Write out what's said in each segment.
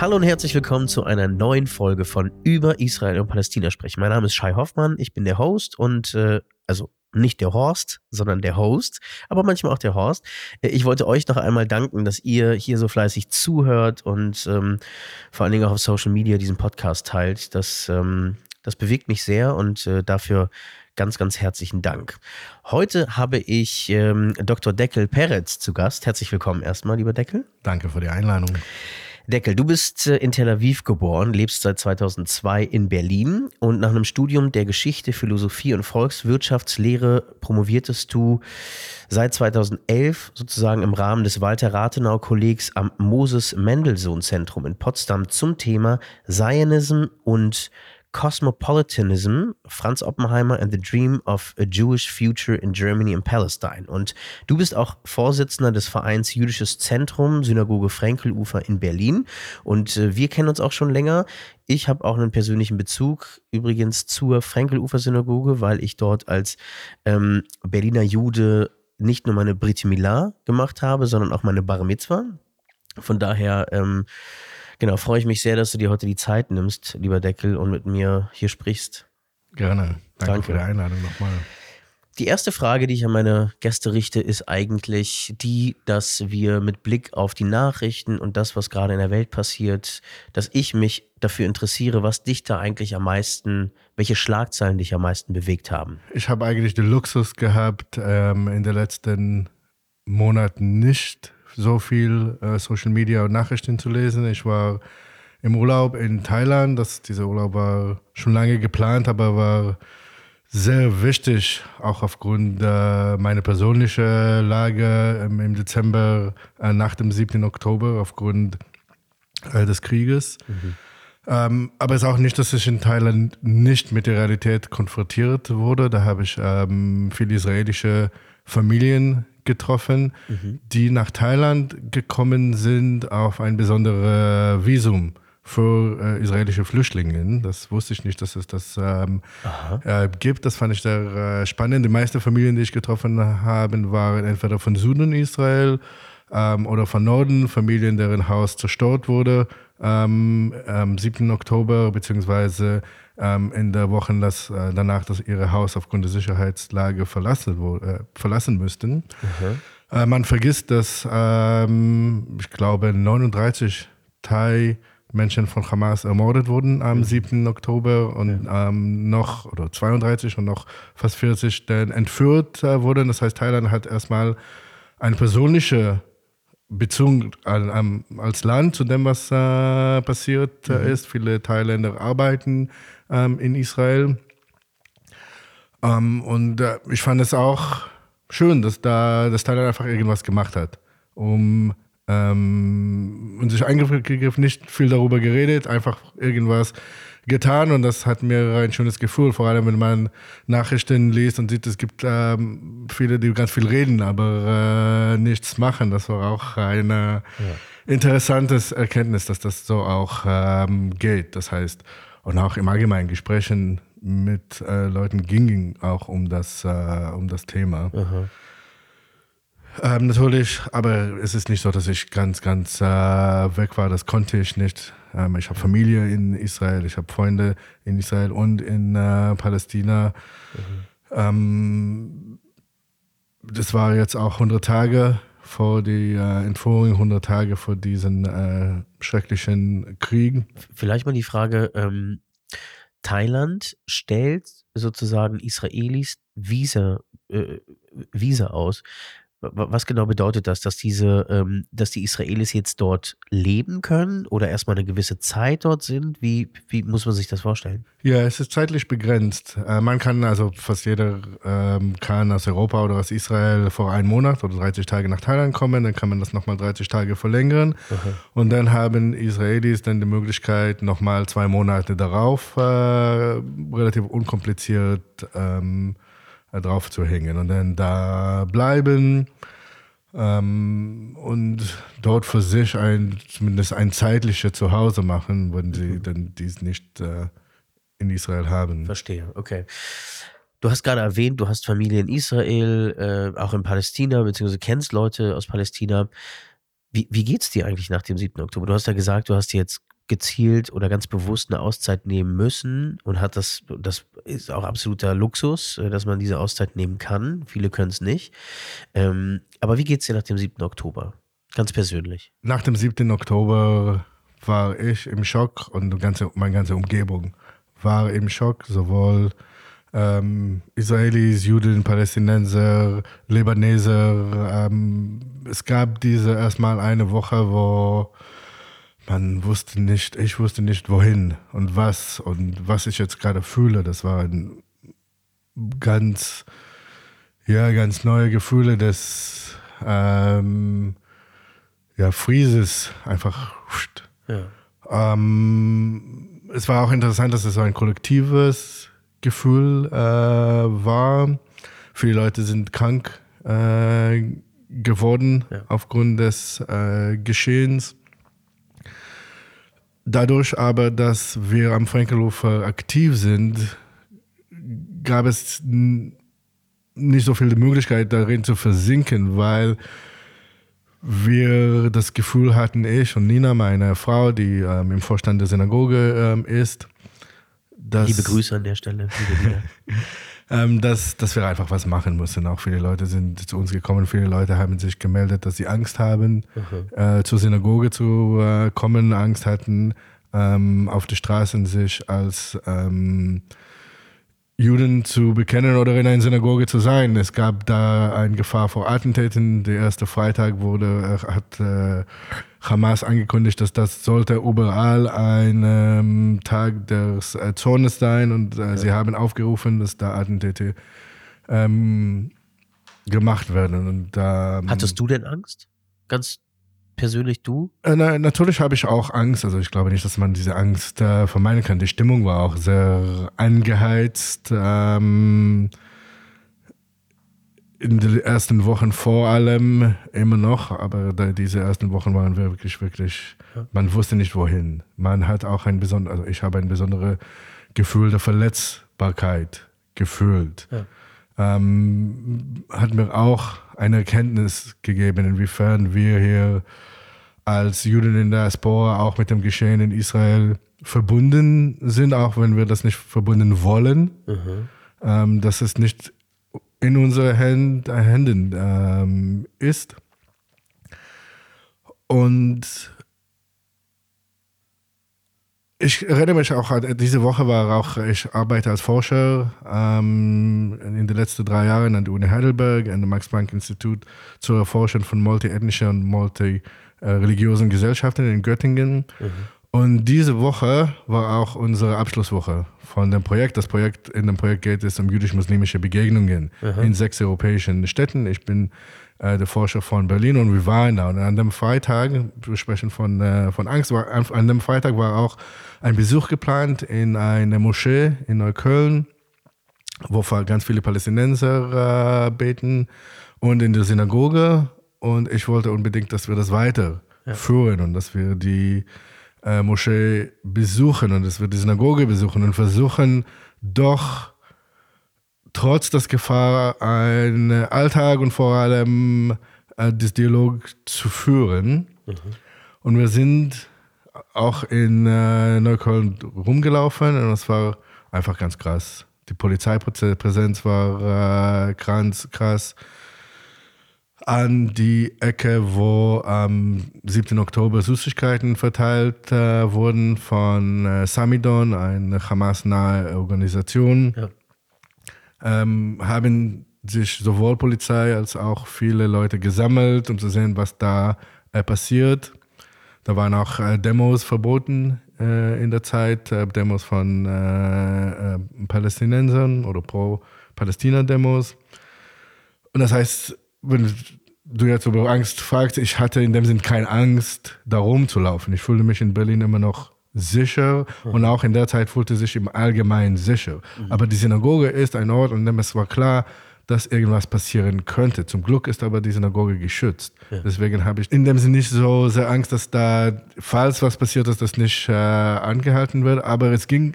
Hallo und herzlich willkommen zu einer neuen Folge von Über Israel und Palästina sprechen. Mein Name ist Shai Hoffmann, ich bin der Host und äh, also nicht der Horst, sondern der Host, aber manchmal auch der Horst. Äh, ich wollte euch noch einmal danken, dass ihr hier so fleißig zuhört und ähm, vor allen Dingen auch auf Social Media diesen Podcast teilt. Das, ähm, das bewegt mich sehr und äh, dafür ganz, ganz herzlichen Dank. Heute habe ich ähm, Dr. Deckel Peretz zu Gast. Herzlich willkommen erstmal, lieber Deckel. Danke für die Einladung. Deckel, du bist äh, in Tel Aviv geboren, lebst seit 2002 in Berlin und nach einem Studium der Geschichte, Philosophie und Volkswirtschaftslehre promoviertest du seit 2011 sozusagen im Rahmen des Walter Rathenau Kollegs am Moses Mendelssohn Zentrum in Potsdam zum Thema Zionism und Cosmopolitanism, Franz Oppenheimer and the Dream of a Jewish Future in Germany and Palestine. Und du bist auch Vorsitzender des Vereins Jüdisches Zentrum, Synagoge Frenkelufer in Berlin. Und äh, wir kennen uns auch schon länger. Ich habe auch einen persönlichen Bezug übrigens zur Frenkelufer Synagoge, weil ich dort als ähm, Berliner Jude nicht nur meine Brit Milah gemacht habe, sondern auch meine Bar Mitzvah. Von daher ähm, Genau, freue ich mich sehr, dass du dir heute die Zeit nimmst, lieber Deckel, und mit mir hier sprichst. Gerne. Danke, Danke. für die Einladung nochmal. Die erste Frage, die ich an meine Gäste richte, ist eigentlich die, dass wir mit Blick auf die Nachrichten und das, was gerade in der Welt passiert, dass ich mich dafür interessiere, was dich da eigentlich am meisten, welche Schlagzeilen dich am meisten bewegt haben. Ich habe eigentlich den Luxus gehabt, ähm, in den letzten Monaten nicht so viel äh, Social Media und Nachrichten zu lesen. Ich war im Urlaub in Thailand. Das, dieser Urlaub war schon lange geplant, aber war sehr wichtig, auch aufgrund äh, meiner persönlichen Lage ähm, im Dezember äh, nach dem 7. Oktober, aufgrund äh, des Krieges. Mhm. Ähm, aber es ist auch nicht, dass ich in Thailand nicht mit der Realität konfrontiert wurde. Da habe ich ähm, viele israelische Familien getroffen, mhm. die nach Thailand gekommen sind auf ein besonderes Visum für äh, israelische Flüchtlinge. Das wusste ich nicht, dass es das ähm, äh, gibt. Das fand ich sehr äh, spannend. Die meisten Familien, die ich getroffen habe, waren entweder von Süden Israel ähm, oder von Norden, Familien, deren Haus zerstört wurde ähm, am 7. Oktober, beziehungsweise ähm, in der Woche das, äh, danach, dass ihre Haus aufgrund der Sicherheitslage verlassen, äh, verlassen müssten. Mhm. Äh, man vergisst, dass ähm, ich glaube 39 Thai Menschen von Hamas ermordet wurden am 7. Oktober und ja. ähm, noch, oder 32 und noch fast 40 dann entführt äh, wurden. Das heißt, Thailand hat erstmal eine persönliche Beziehung als Land zu dem, was äh, passiert äh, mhm. ist. Viele Thailänder arbeiten ähm, in Israel. Ähm, und äh, ich fand es auch schön, dass da das Thailand einfach irgendwas gemacht hat, um ähm, und sich eingegriffen, nicht viel darüber geredet, einfach irgendwas getan und das hat mir ein schönes Gefühl, vor allem wenn man Nachrichten liest und sieht, es gibt ähm, viele, die ganz viel reden, aber äh, nichts machen. Das war auch eine ja. interessantes Erkenntnis, dass das so auch ähm, geht. Das heißt, und auch im allgemeinen Gesprächen mit äh, Leuten ging auch um das, äh, um das Thema. Ähm, natürlich, aber es ist nicht so, dass ich ganz, ganz äh, weg war. Das konnte ich nicht. Ähm, ich habe Familie in Israel, ich habe Freunde in Israel und in äh, Palästina. Mhm. Ähm, das war jetzt auch 100 Tage vor die äh, Entführung, 100 Tage vor diesen äh, schrecklichen Kriegen. Vielleicht mal die Frage, ähm, Thailand stellt sozusagen Israelis Visa, äh, Visa aus. Was genau bedeutet das, dass diese, ähm, dass die Israelis jetzt dort leben können oder erstmal eine gewisse Zeit dort sind? Wie, wie muss man sich das vorstellen? Ja, es ist zeitlich begrenzt. Äh, man kann, also fast jeder ähm, kann aus Europa oder aus Israel vor einem Monat oder 30 Tage nach Thailand kommen, dann kann man das nochmal 30 Tage verlängern. Aha. Und dann haben Israelis dann die Möglichkeit, nochmal zwei Monate darauf äh, relativ unkompliziert ähm, äh, drauf zu hängen und dann da bleiben ähm, und dort für sich ein, zumindest ein zeitliches Zuhause machen, wenn sie mhm. dann dies nicht äh, in Israel haben. Verstehe, okay. Du hast gerade erwähnt, du hast Familie in Israel, äh, auch in Palästina, beziehungsweise kennst Leute aus Palästina. Wie, wie geht's dir eigentlich nach dem 7. Oktober? Du hast ja gesagt, du hast jetzt gezielt oder ganz bewusst eine Auszeit nehmen müssen und hat das, das ist auch absoluter Luxus, äh, dass man diese Auszeit nehmen kann. Viele können es nicht. Ähm, aber wie geht's dir nach dem 7. Oktober? Ganz persönlich. Nach dem 7. Oktober war ich im Schock und ganze, meine ganze Umgebung war im Schock, sowohl ähm, Israelis, Juden, Palästinenser, Libaneser. Ähm, es gab diese erstmal eine Woche, wo man wusste nicht, ich wusste nicht wohin und was und was ich jetzt gerade fühle. Das waren ganz, ja, ganz neue Gefühle des ähm, ja, Frieses, einfach. Ja. Ähm, es war auch interessant, dass es so ein kollektives Gefühl äh, war. Viele Leute sind krank äh, geworden ja. aufgrund des äh, Geschehens. Dadurch aber, dass wir am Frankelhofer aktiv sind, gab es nicht so viel Möglichkeit darin zu versinken, weil wir das Gefühl hatten, ich und Nina, meine Frau, die ähm, im Vorstand der Synagoge ähm, ist, dass, Liebe Grüße an der Stelle, liebe ähm, dass, dass wir einfach was machen müssen. Auch viele Leute sind zu uns gekommen, viele Leute haben sich gemeldet, dass sie Angst haben, äh, zur Synagoge zu äh, kommen, Angst hatten, ähm, auf die Straßen sich als ähm, Juden zu bekennen oder in einer Synagoge zu sein. Es gab da eine Gefahr vor Attentäten. Der erste Freitag wurde, äh, hat äh, Hamas angekündigt, dass das sollte überall ein ähm, Tag des äh, Zornes sein und äh, ja. sie haben aufgerufen, dass da Attentäte ähm, gemacht werden. Und, ähm, Hattest du denn Angst? Ganz persönlich du? Äh, na, natürlich habe ich auch Angst. Also ich glaube nicht, dass man diese Angst äh, vermeiden kann. Die Stimmung war auch sehr angeheizt. Ähm, in den ersten Wochen vor allem immer noch, aber diese ersten Wochen waren wirklich, wirklich, man wusste nicht wohin. Man hat auch ein besonderes, also ich habe ein besonderes Gefühl der Verletzbarkeit gefühlt. Ja. Ähm, hat mir auch eine Erkenntnis gegeben, inwiefern wir hier als Juden in der Diaspora auch mit dem Geschehen in Israel verbunden sind, auch wenn wir das nicht verbunden wollen. Mhm. Ähm, dass es nicht in unseren Händen, Händen ähm, ist. Und ich erinnere mich auch, diese Woche war auch, ich arbeite als Forscher ähm, in den letzten drei Jahren an der Uni Heidelberg, an dem Max-Planck-Institut zur Erforschung von multiethnischen und multireligiösen Gesellschaften in Göttingen. Mhm. Und diese Woche war auch unsere Abschlusswoche von dem Projekt. Das Projekt, in dem Projekt geht es um jüdisch-muslimische Begegnungen Aha. in sechs europäischen Städten. Ich bin der Forscher von Berlin und wir waren da. Und an dem Freitag, wir sprechen von, äh, von Angst, war, an dem Freitag war auch ein Besuch geplant in eine Moschee in Neukölln, wo ganz viele Palästinenser äh, beten und in der Synagoge. Und ich wollte unbedingt, dass wir das weiterführen ja. und dass wir die äh, Moschee besuchen und dass wir die Synagoge besuchen und versuchen doch trotz der Gefahr einen Alltag und vor allem äh, das Dialog zu führen. Mhm. Und wir sind auch in äh, Neukölln rumgelaufen und es war einfach ganz krass. Die Polizeipräsenz war äh, krass, krass an die Ecke, wo am 7. Oktober Süßigkeiten verteilt äh, wurden von äh, Samidon, eine Hamas-nahe Organisation. Ja. Ähm, haben sich sowohl Polizei als auch viele Leute gesammelt, um zu sehen, was da äh, passiert. Da waren auch äh, Demos verboten äh, in der Zeit, äh, Demos von Palästinensern oder Pro-Palästina-Demos. Und das heißt, wenn du jetzt über Angst fragst, ich hatte in dem Sinn keine Angst, da rumzulaufen. Ich fühlte mich in Berlin immer noch sicher mhm. und auch in der Zeit fühlte sich im Allgemeinen sicher. Mhm. Aber die Synagoge ist ein Ort, an dem es war klar, dass irgendwas passieren könnte. Zum Glück ist aber die Synagoge geschützt. Ja. Deswegen habe ich in dem Sinne nicht so sehr Angst, dass da, falls was passiert ist, das nicht äh, angehalten wird. Aber es ging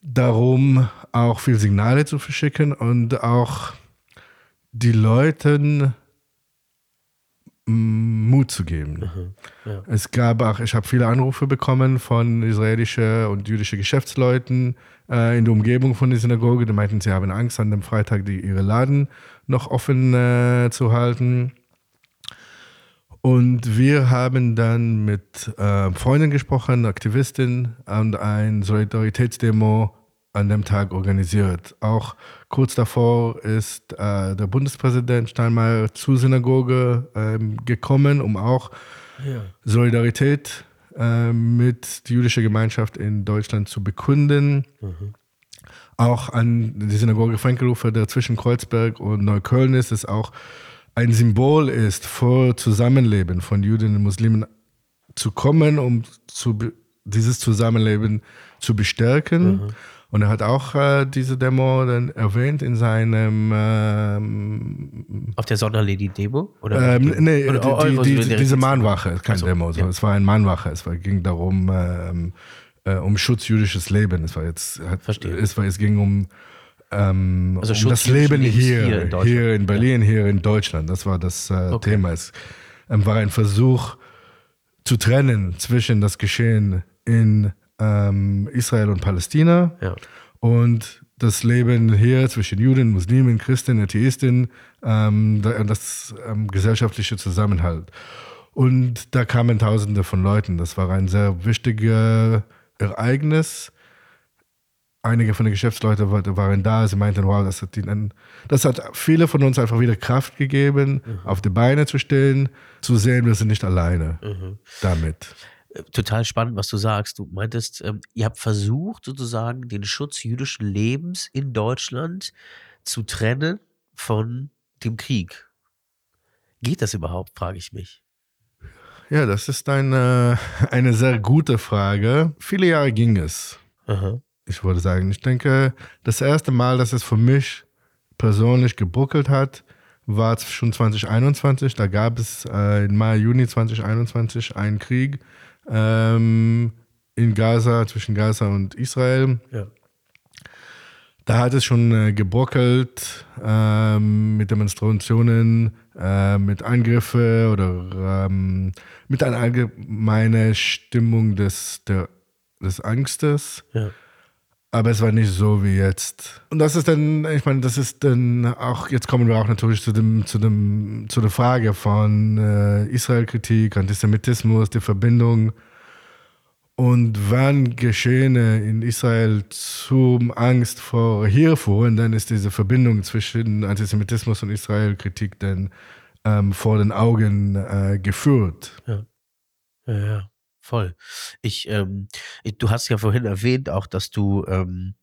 darum, auch viel Signale zu verschicken und auch die Leuten Mut zu geben. Mhm. Ja. Es gab auch, ich habe viele Anrufe bekommen von israelischen und jüdischen Geschäftsleuten äh, in der Umgebung von der Synagoge, die meinten, sie haben Angst, an dem Freitag die, ihre Laden noch offen äh, zu halten. Und wir haben dann mit äh, Freunden gesprochen, Aktivistin und ein Solidaritätsdemo an dem Tag organisiert. Auch kurz davor ist äh, der Bundespräsident Steinmeier zur Synagoge ähm, gekommen, um auch ja. Solidarität äh, mit der jüdischen Gemeinschaft in Deutschland zu bekunden. Mhm. Auch an die Synagoge Frankelhofer, der zwischen Kreuzberg und Neukölln ist, ist auch ein Symbol ist für Zusammenleben von Juden und Muslimen zu kommen, um zu, dieses Zusammenleben zu bestärken. Mhm. Und er hat auch äh, diese Demo dann erwähnt in seinem. Ähm, Auf der Sonderlady-Demo? Ähm, nee, oder, die, die, die, diese Mahnwache, kein also, Demo, ja. es war ein Mahnwache. Es war, ging darum, ähm, äh, um Schutz jüdisches Leben. Es war jetzt. Hat, Verstehe. Es, war, es ging um ähm, also um das Leben hier, hier in, hier in Berlin, ja. hier in Deutschland. Das war das äh, okay. Thema. Es ähm, war ein Versuch zu trennen zwischen das Geschehen in ähm, Israel und Palästina ja. und das Leben hier zwischen Juden, Muslimen, Christen, Atheisten, ähm, das ähm, gesellschaftliche Zusammenhalt. Und da kamen Tausende von Leuten. Das war ein sehr wichtiges Ereignis einige von den Geschäftsleuten waren da, sie meinten, wow, das hat ihnen, das hat viele von uns einfach wieder Kraft gegeben, mhm. auf die Beine zu stellen, zu sehen, wir sind nicht alleine mhm. damit. Total spannend, was du sagst. Du meintest, ähm, ihr habt versucht, sozusagen den Schutz jüdischen Lebens in Deutschland zu trennen von dem Krieg. Geht das überhaupt, frage ich mich. Ja, das ist eine, eine sehr gute Frage. Viele Jahre ging es. Aha ich würde sagen. Ich denke, das erste Mal, dass es für mich persönlich gebuckelt hat, war schon 2021. Da gab es äh, im Mai, Juni 2021 einen Krieg ähm, in Gaza, zwischen Gaza und Israel. Ja. Da hat es schon äh, gebuckelt ähm, mit Demonstrationen, äh, mit Angriffen oder ähm, mit einer allgemeinen Stimmung des, der, des Angstes. Ja. Aber es war nicht so wie jetzt. Und das ist dann, ich meine, das ist dann auch, jetzt kommen wir auch natürlich zu, dem, zu, dem, zu der Frage von äh, Israel-Kritik, Antisemitismus, die Verbindung. Und wann Geschehene in Israel zum Angst vor hier fuhren, dann ist diese Verbindung zwischen Antisemitismus und Israel-Kritik dann ähm, vor den Augen äh, geführt. Ja. Ja, ja. Voll. Ich, ähm, ich, du hast ja vorhin erwähnt auch, dass du, ähm,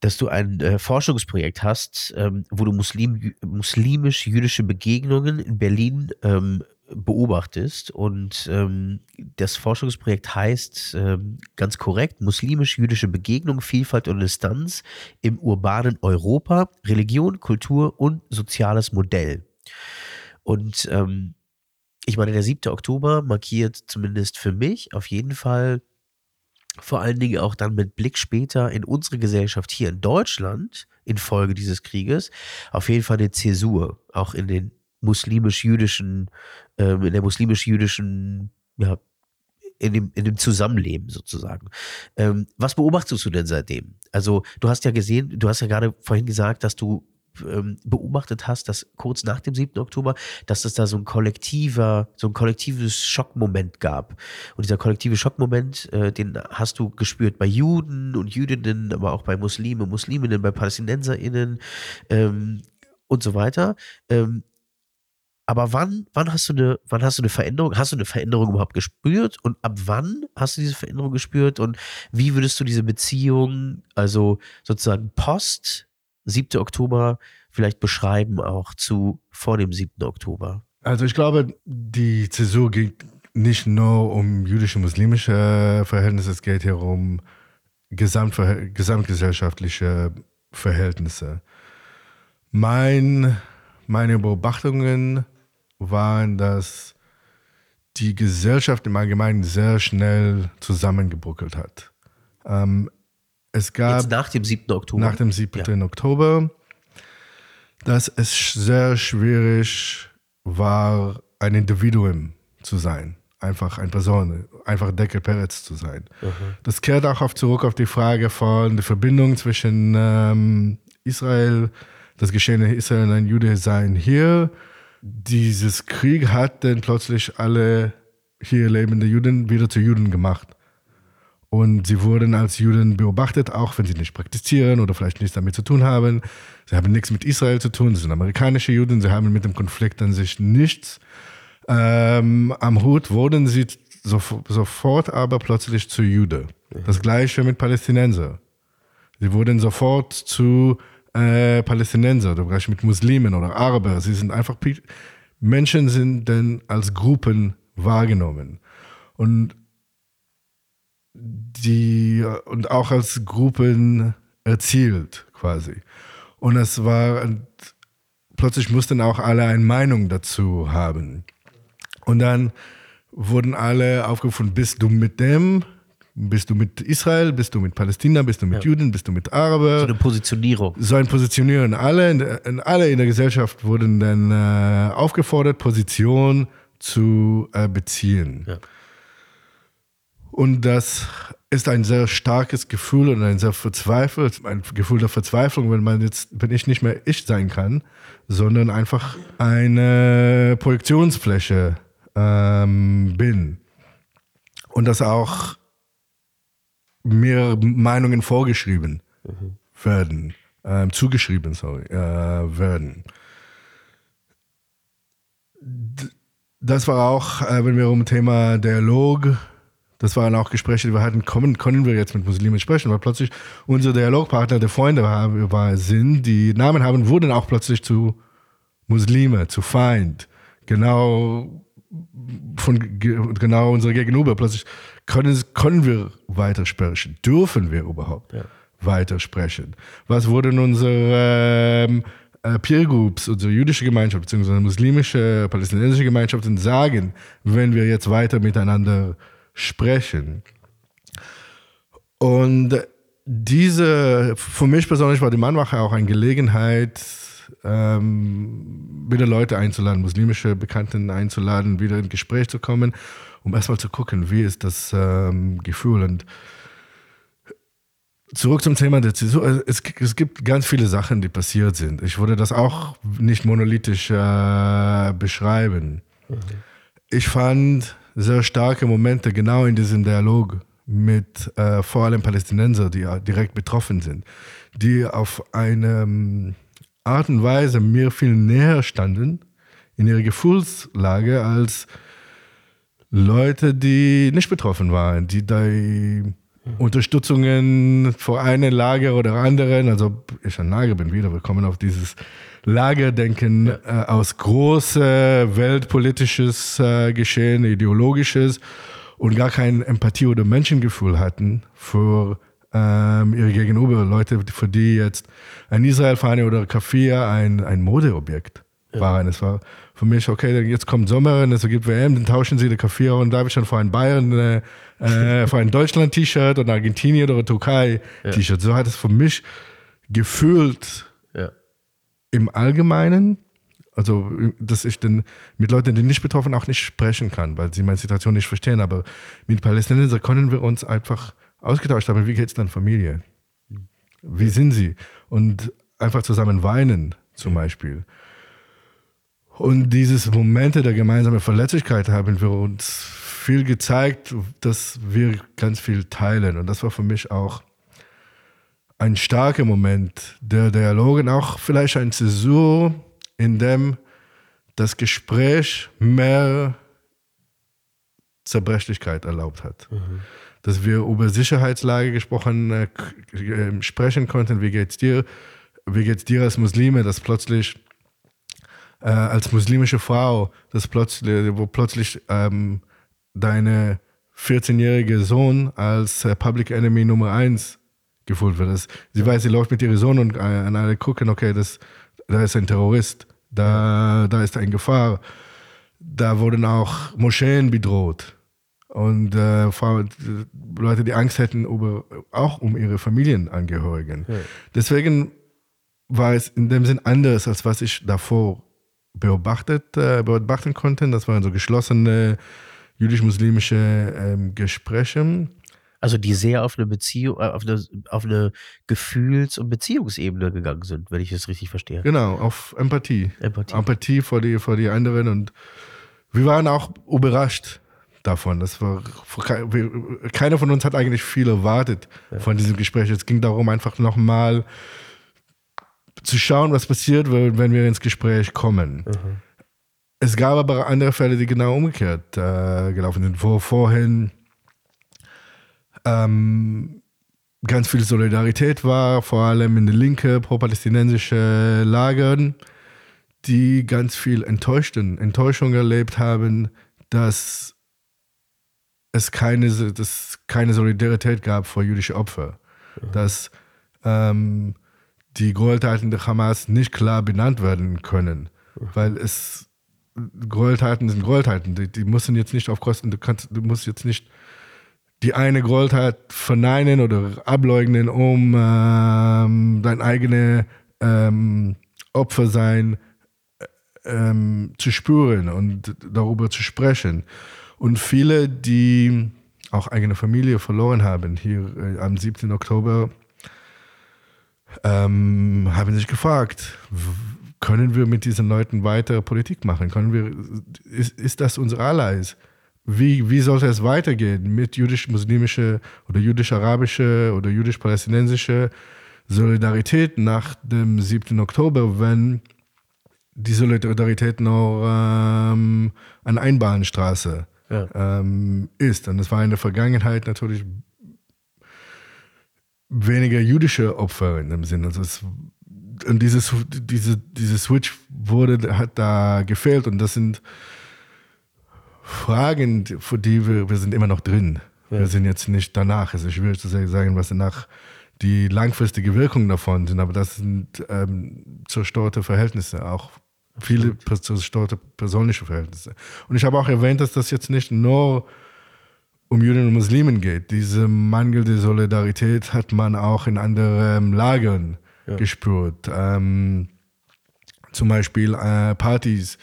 dass du ein äh, Forschungsprojekt hast, ähm, wo du Muslim, muslimisch-jüdische Begegnungen in Berlin ähm, beobachtest. Und ähm, das Forschungsprojekt heißt ähm, ganz korrekt muslimisch-jüdische Begegnung, Vielfalt und Distanz im urbanen Europa, Religion, Kultur und soziales Modell. Und ähm, ich meine, der 7. Oktober markiert zumindest für mich auf jeden Fall vor allen Dingen auch dann mit Blick später in unsere Gesellschaft hier in Deutschland infolge dieses Krieges auf jeden Fall eine Zäsur, auch in den muslimisch-jüdischen, ähm, in der muslimisch-jüdischen, ja, in dem, in dem Zusammenleben sozusagen. Ähm, was beobachtest du denn seitdem? Also, du hast ja gesehen, du hast ja gerade vorhin gesagt, dass du ähm, beobachtet hast, dass kurz nach dem 7. Oktober, dass es da so ein kollektiver, so ein kollektives Schockmoment gab. Und dieser kollektive Schockmoment, äh, den hast du gespürt bei Juden und Jüdinnen, aber auch bei Muslimen, Musliminnen, bei PalästinenserInnen ähm, und so weiter. Ähm, aber wann, wann hast du eine, wann hast du eine Veränderung? Hast du eine Veränderung überhaupt gespürt? Und ab wann hast du diese Veränderung gespürt? Und wie würdest du diese Beziehung, also sozusagen Post 7. Oktober vielleicht beschreiben auch zu vor dem 7. Oktober? Also ich glaube, die Zäsur geht nicht nur um jüdische, muslimische Verhältnisse, es geht hier um gesamtgesellschaftliche Verhältnisse. Mein, meine Beobachtungen waren, dass die Gesellschaft im Allgemeinen sehr schnell zusammengebruckelt hat. Ähm, es gab Jetzt nach dem 7. Oktober. Nach dem 7. Ja. Oktober, dass es sehr schwierig war, ein Individuum zu sein, einfach eine Person, einfach Deckel Peretz zu sein. Mhm. Das kehrt auch auf zurück auf die Frage von der Verbindung zwischen ähm, Israel, das Geschehen in Israel und ein Jude sein hier. Dieses Krieg hat dann plötzlich alle hier lebende Juden wieder zu Juden gemacht. Und sie wurden als Juden beobachtet, auch wenn sie nicht praktizieren oder vielleicht nichts damit zu tun haben. Sie haben nichts mit Israel zu tun, sie sind amerikanische Juden, sie haben mit dem Konflikt an sich nichts ähm, am Hut, wurden sie so, sofort aber plötzlich zu Jude. Das gleiche mit Palästinenser. Sie wurden sofort zu äh, Palästinenser, oder vielleicht mit Muslimen oder Araber. Sie sind einfach, Menschen sind dann als Gruppen wahrgenommen. Und die und auch als Gruppen erzielt quasi. Und es war plötzlich mussten auch alle eine Meinung dazu haben. Und dann wurden alle aufgerufen, bist du mit dem, bist du mit Israel, bist du mit Palästina, bist du mit ja. Juden, bist du mit Araber. So eine Positionierung. So ein Positionieren. Alle in, in, alle in der Gesellschaft wurden dann äh, aufgefordert, Position zu äh, beziehen. Ja. Und das ist ein sehr starkes Gefühl und ein sehr verzweifelt, ein Gefühl der Verzweiflung, wenn man jetzt, wenn ich nicht mehr ich sein kann, sondern einfach eine Projektionsfläche ähm, bin. Und dass auch mir Meinungen vorgeschrieben mhm. werden, ähm, zugeschrieben, sorry, äh, werden. Das war auch, äh, wenn wir um Thema Dialog das waren auch Gespräche, die wir hatten, kommen, können wir jetzt mit Muslimen sprechen, weil plötzlich unsere Dialogpartner, der Freunde war, war, sind, die Namen haben, wurden auch plötzlich zu Muslime, zu Feind. Genau von genau unsere Gegenüber. Plötzlich können, können wir weitersprechen. Dürfen wir überhaupt ja. weitersprechen? Was wurden unsere ähm, äh, Peer Groups, unsere jüdische Gemeinschaft, beziehungsweise muslimische, palästinensische Gemeinschaften sagen, wenn wir jetzt weiter miteinander sprechen. Und diese, für mich persönlich war die Mannwache auch eine Gelegenheit, ähm, wieder Leute einzuladen, muslimische Bekannten einzuladen, wieder in Gespräch zu kommen, um erstmal zu gucken, wie ist das ähm, Gefühl. Und zurück zum Thema der Zäsur. Es, es, gibt ganz viele Sachen, die passiert sind. Ich würde das auch nicht monolithisch äh, beschreiben. Mhm. Ich fand sehr starke Momente genau in diesem Dialog mit äh, vor allem Palästinenser, die ja direkt betroffen sind, die auf eine ähm, Art und Weise mir viel näher standen in ihrer Gefühlslage als Leute, die nicht betroffen waren, die da Unterstützungen vor einem Lager oder anderen, also ich ein Lager bin wieder, wir kommen auf dieses Lagerdenken ja. äh, aus große weltpolitisches äh, Geschehen, ideologisches und gar kein Empathie oder Menschengefühl hatten für ähm, ihre Gegenüber, Leute, für die jetzt ein Israel-Fahne oder Kaffee ein, ein Modeobjekt ja. waren. Es war für mich, okay, jetzt kommt Sommer und es gibt WM, dann tauschen sie den Kaffee und da habe ich schon vor ein Bayern, äh, äh, vor ein Deutschland-T-Shirt oder Argentinien oder Türkei-T-Shirt. Ja. So hat es für mich gefühlt ja. im Allgemeinen, also dass ich dann mit Leuten, die nicht betroffen sind, auch nicht sprechen kann, weil sie meine Situation nicht verstehen. Aber mit Palästinensern können wir uns einfach ausgetauscht haben. Wie geht es dann Familie? Wie sind sie? Und einfach zusammen weinen zum Beispiel. Und dieses Momente der gemeinsamen Verletzlichkeit haben wir uns viel gezeigt, dass wir ganz viel teilen. Und das war für mich auch ein starker Moment der Dialog und auch vielleicht ein Zäsur, in dem das Gespräch mehr Zerbrechlichkeit erlaubt hat. Mhm. Dass wir über Sicherheitslage gesprochen, äh, äh sprechen konnten, wie geht's dir, wie geht's dir als Muslime, dass plötzlich äh, als muslimische Frau, dass plötzlich, wo plötzlich ähm, deine 14-jährige Sohn als äh, Public Enemy Nummer 1 gefühlt wird. Das, sie ja. weiß, sie läuft mit ihrem Sohn und äh, an alle gucken, okay, das, da ist ein Terrorist, da, da ist eine Gefahr. Da wurden auch Moscheen bedroht. Und äh, Leute, die Angst hätten, über, auch um ihre Familienangehörigen. Ja. Deswegen war es in dem Sinn anders, als was ich davor beobachtet, äh, beobachten konnten. Das waren so geschlossene jüdisch-muslimische ähm, Gespräche. Also die sehr auf eine Beziehung, äh, auf eine, auf eine Gefühls- und Beziehungsebene gegangen sind, wenn ich das richtig verstehe. Genau, auf Empathie. Empathie. Empathie vor die, vor die anderen und wir waren auch überrascht davon. Das war, keiner von uns hat eigentlich viel erwartet ja. von diesem Gespräch. Es ging darum, einfach nochmal zu schauen, was passiert, wenn wir ins Gespräch kommen. Mhm. Es gab aber andere Fälle, die genau umgekehrt äh, gelaufen sind, wo vorhin ähm, ganz viel Solidarität war, vor allem in den linken pro-palästinensischen Lagern, die ganz viel Enttäuschten, Enttäuschung erlebt haben, dass es keine, dass keine Solidarität gab vor jüdische Opfer. Ja. Dass ähm, die Gräueltaten der Hamas nicht klar benannt werden können, weil es Gräueltaten sind Gräueltaten. Die, die müssen jetzt nicht auf Kosten, du kannst, du musst jetzt nicht die eine Gräueltat verneinen oder ableugnen, um ähm, dein eigene ähm, Opfer sein ähm, zu spüren und darüber zu sprechen. Und viele, die auch eigene Familie verloren haben, hier äh, am 17. Oktober, ähm, haben sich gefragt, können wir mit diesen Leuten weiter Politik machen? Können wir, ist, ist das unser Allies? Wie, wie sollte es weitergehen mit jüdisch-muslimischer oder jüdisch-arabischer oder jüdisch-palästinensischer Solidarität nach dem 7. Oktober, wenn die Solidarität noch ähm, an Einbahnstraße ja. ähm, ist? Und es war in der Vergangenheit natürlich weniger jüdische Opfer in dem Sinn. Also es, und dieses, diese, diese Switch wurde, hat da gefehlt und das sind Fragen, für die wir, wir sind immer noch drin. Ja. Wir sind jetzt nicht danach. Es ist schwierig zu sagen, was danach die langfristige Wirkungen davon sind, aber das sind ähm, zerstörte Verhältnisse, auch viele zerstörte persönliche Verhältnisse. Und ich habe auch erwähnt, dass das jetzt nicht nur um Juden und Muslimen geht. Diese mangelnde Solidarität hat man auch in anderen Lagern ja. gespürt. Ähm, zum Beispiel äh, Partys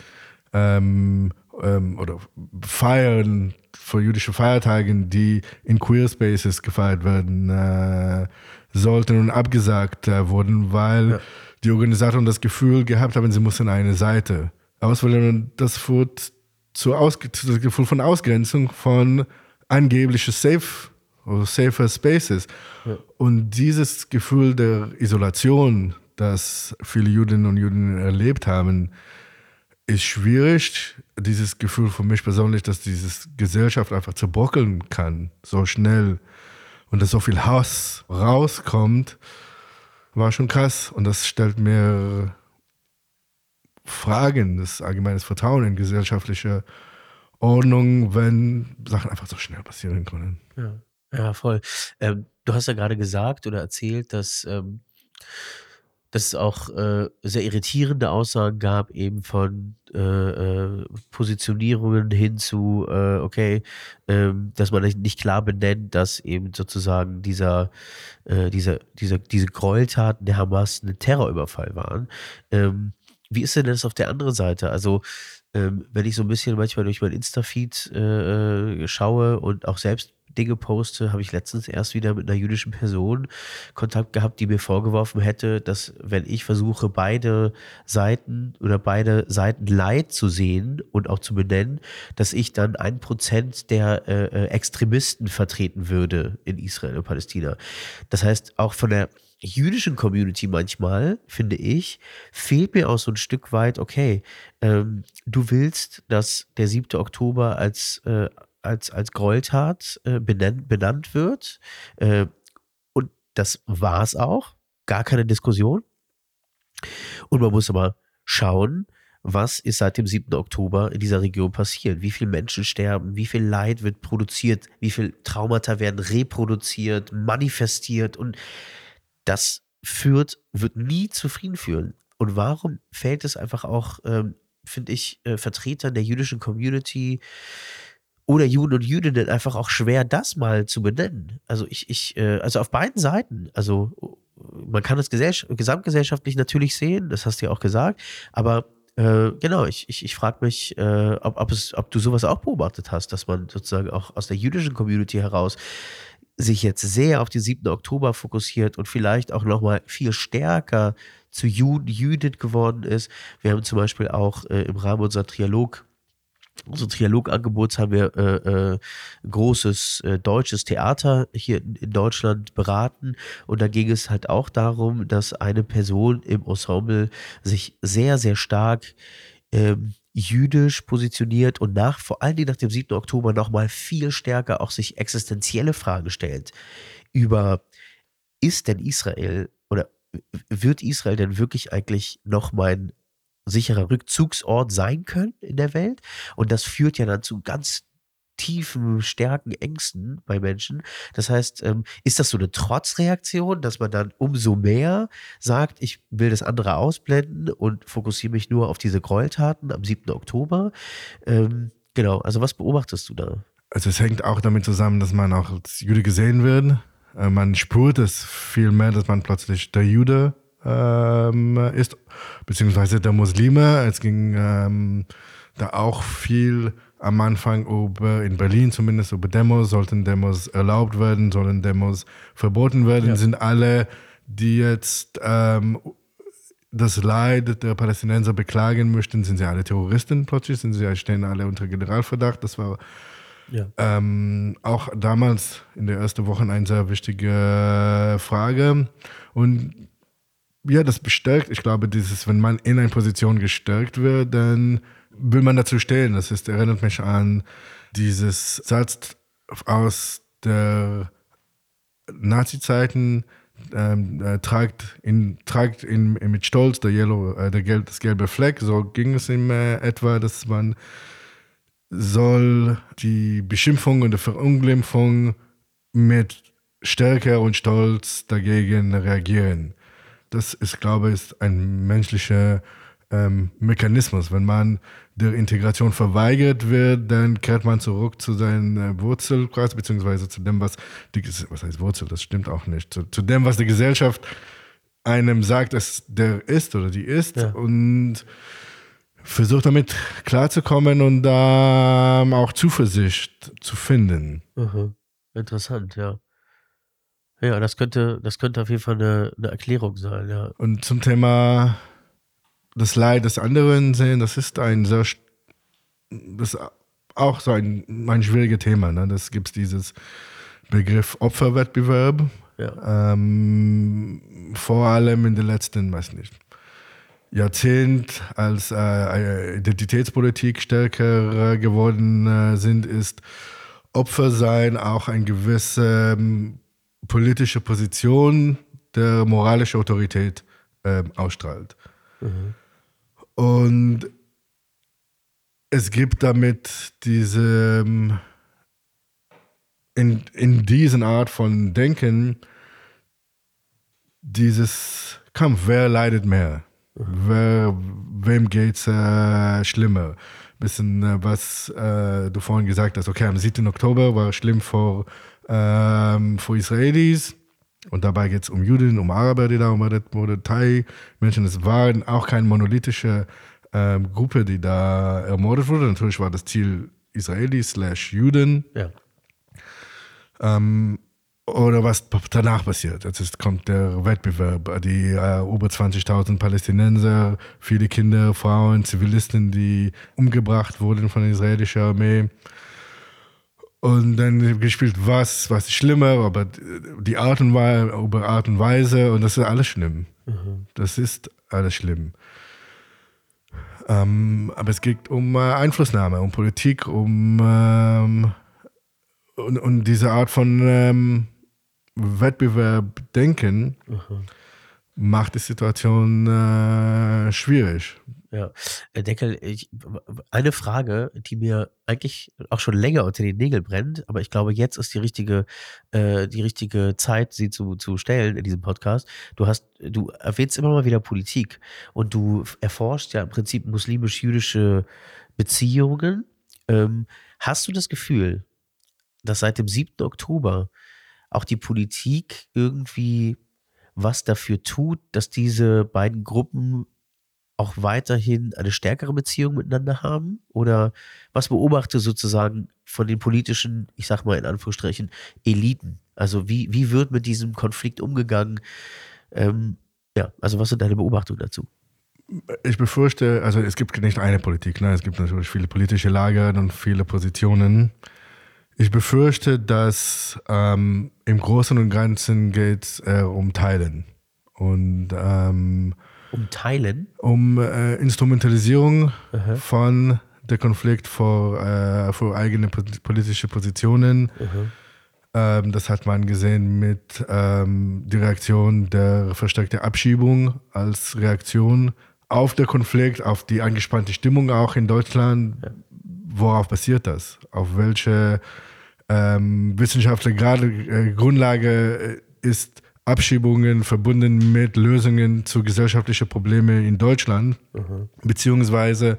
ähm, ähm, oder Feiern für jüdische Feiertage, die in Queer Spaces gefeiert werden äh, sollten und abgesagt äh, wurden, weil ja. die Organisatoren das Gefühl gehabt haben, sie mussten eine Seite auswählen und das führt zu Ausge das Gefühl von Ausgrenzung von angebliche Safe oder safer Spaces. Ja. Und dieses Gefühl der Isolation, das viele Judinnen und Juden erlebt haben, ist schwierig. Dieses Gefühl für mich persönlich, dass diese Gesellschaft einfach zerbrockeln kann, so schnell und dass so viel Hass rauskommt, war schon krass. Und das stellt mir Fragen, das allgemeine Vertrauen in gesellschaftliche Ordnung, wenn Sachen einfach so schnell passieren können. Ja, ja voll. Ähm, du hast ja gerade gesagt oder erzählt, dass, ähm, dass es auch äh, sehr irritierende Aussagen gab, eben von äh, äh, Positionierungen hin zu, äh, okay, ähm, dass man nicht klar benennt, dass eben sozusagen dieser, äh, dieser, dieser, diese Gräueltaten der Hamas ein Terrorüberfall waren. Ähm, wie ist denn das auf der anderen Seite? Also ähm, wenn ich so ein bisschen manchmal durch mein Insta-Feed äh, äh, schaue und auch selbst Dinge poste, habe ich letztens erst wieder mit einer jüdischen Person Kontakt gehabt, die mir vorgeworfen hätte, dass wenn ich versuche, beide Seiten oder beide Seiten Leid zu sehen und auch zu benennen, dass ich dann ein Prozent der äh, äh Extremisten vertreten würde in Israel und Palästina. Das heißt, auch von der jüdischen Community manchmal, finde ich, fehlt mir auch so ein Stück weit, okay, ähm, du willst, dass der 7. Oktober als, äh, als, als Gräueltat äh, benannt, benannt wird. Äh, und das war es auch. Gar keine Diskussion. Und man muss aber schauen, was ist seit dem 7. Oktober in dieser Region passiert? Wie viele Menschen sterben? Wie viel Leid wird produziert? Wie viele Traumata werden reproduziert, manifestiert? Und das führt, wird nie zufrieden führen. Und warum fällt es einfach auch, ähm, finde ich, äh, Vertretern der jüdischen Community oder Juden und Jüdinnen einfach auch schwer, das mal zu benennen? Also ich, ich, äh, also auf beiden Seiten, also man kann es gesamtgesellschaftlich natürlich sehen, das hast du ja auch gesagt, aber äh, genau, ich, ich, ich frage mich, äh, ob, ob, es, ob du sowas auch beobachtet hast, dass man sozusagen auch aus der jüdischen Community heraus sich jetzt sehr auf den 7. Oktober fokussiert und vielleicht auch nochmal viel stärker zu Juden, Jüdin geworden ist. Wir haben zum Beispiel auch äh, im Rahmen unserer Trialog unser Trialogangebots haben wir äh, äh, großes äh, deutsches Theater hier in Deutschland beraten und da ging es halt auch darum, dass eine Person im Ensemble sich sehr, sehr stark ähm, jüdisch positioniert und nach, vor allen Dingen nach dem 7. Oktober nochmal viel stärker auch sich existenzielle Fragen stellt über, ist denn Israel oder wird Israel denn wirklich eigentlich noch mein sicherer Rückzugsort sein können in der Welt? Und das führt ja dann zu ganz tiefen, starken Ängsten bei Menschen. Das heißt, ähm, ist das so eine Trotzreaktion, dass man dann umso mehr sagt, ich will das andere ausblenden und fokussiere mich nur auf diese Gräueltaten am 7. Oktober? Ähm, genau, also was beobachtest du da? Also es hängt auch damit zusammen, dass man auch als Jude gesehen wird. Äh, man spürt es viel mehr, dass man plötzlich der Jude ähm, ist, beziehungsweise der Muslime. Es ging ähm, da auch viel am Anfang über, in Berlin zumindest, über Demos, sollten Demos erlaubt werden, sollen Demos verboten werden, ja. sind alle, die jetzt ähm, das Leid der Palästinenser beklagen möchten, sind sie alle Terroristen plötzlich, sind sie, stehen alle unter Generalverdacht. Das war ja. ähm, auch damals in der ersten Woche eine sehr wichtige Frage. Und ja, das bestärkt, ich glaube, dieses, wenn man in einer Position gestärkt wird, dann will man dazu stehen. Das ist, erinnert mich an dieses Satz aus der Nazi-Zeiten, ähm, äh, tragt, in, tragt in, mit Stolz der Yellow, äh, der Gelb, das gelbe Fleck. So ging es ihm äh, etwa, dass man soll die Beschimpfung und die Verunglimpfung mit Stärke und Stolz dagegen reagieren. Das ist, glaube ich, ist ein menschlicher ähm, Mechanismus. Wenn man der Integration verweigert wird, dann kehrt man zurück zu seinen äh, Wurzelkreis, beziehungsweise zu dem, was die, was heißt Wurzel, das stimmt auch nicht, zu, zu dem, was die Gesellschaft einem sagt, dass der ist oder die ist ja. und versucht damit klarzukommen und da ähm, auch Zuversicht zu finden. Mhm. Interessant, ja. Ja, das könnte, das könnte auf jeden Fall eine, eine Erklärung sein, ja. Und zum Thema das Leid des anderen sehen, das ist ein sehr, das auch so ein, ein schwieriges Thema. Ne? Das gibt dieses Begriff Opferwettbewerb. Ja. Ähm, vor allem in den letzten, weiß nicht, Jahrzehnt, als äh, Identitätspolitik stärker geworden äh, sind, ist Opfer sein auch eine gewisse ähm, politische Position der moralische Autorität äh, ausstrahlt. Mhm. Und es gibt damit diese, ähm, in, in diesen Art von Denken, dieses Kampf, wer leidet mehr? Mhm. Wer, wem geht es äh, schlimmer? Bisschen, äh, was äh, du vorhin gesagt hast, okay, am 7. Oktober war schlimm vor, ähm, vor Israelis und dabei geht es um Juden, um Araber, die da umredet wurde, Thai-Menschen. Es waren auch keine monolithische ähm, Gruppe, die da ermordet wurde. Natürlich war das Ziel Israelis slash Juden. Ja. Ähm, oder was danach passiert. Jetzt kommt der Wettbewerb, die äh, über 20.000 Palästinenser, viele Kinder, Frauen, Zivilisten, die umgebracht wurden von der israelischen Armee. Und dann gespielt, was, was ist schlimmer, aber die Art und Weise, über Art und Weise, und das ist alles schlimm. Mhm. Das ist alles schlimm. Ähm, aber es geht um äh, Einflussnahme, um Politik, um ähm, und, und, diese Art von ähm, Wettbewerb denken. Mhm macht die Situation äh, schwierig. Ja, äh, Deckel, ich, eine Frage, die mir eigentlich auch schon länger unter den Nägeln brennt, aber ich glaube, jetzt ist die richtige, äh, die richtige Zeit, sie zu, zu stellen in diesem Podcast. Du hast, du erwähnst immer mal wieder Politik und du erforschst ja im Prinzip muslimisch-jüdische Beziehungen. Ähm, hast du das Gefühl, dass seit dem 7. Oktober auch die Politik irgendwie was dafür tut, dass diese beiden Gruppen auch weiterhin eine stärkere Beziehung miteinander haben? Oder was beobachte sozusagen von den politischen, ich sag mal in Anführungsstrichen, Eliten? Also wie, wie wird mit diesem Konflikt umgegangen? Ähm, ja, also was sind deine Beobachtungen dazu? Ich befürchte, also es gibt nicht eine Politik, ne? es gibt natürlich viele politische Lager und viele Positionen. Ich befürchte, dass ähm, im Großen und Ganzen geht es äh, um Teilen. Und ähm, um Teilen? Um äh, Instrumentalisierung Aha. von der Konflikt vor, äh, vor eigene politische Positionen. Ähm, das hat man gesehen mit ähm, der Reaktion der verstärkten Abschiebung als Reaktion auf den Konflikt, auf die angespannte Stimmung auch in Deutschland. Ja. Worauf basiert das? Auf welche ähm, Wissenschaftler gerade äh, Grundlage äh, ist Abschiebungen verbunden mit Lösungen zu gesellschaftlichen Problemen in Deutschland, mhm. beziehungsweise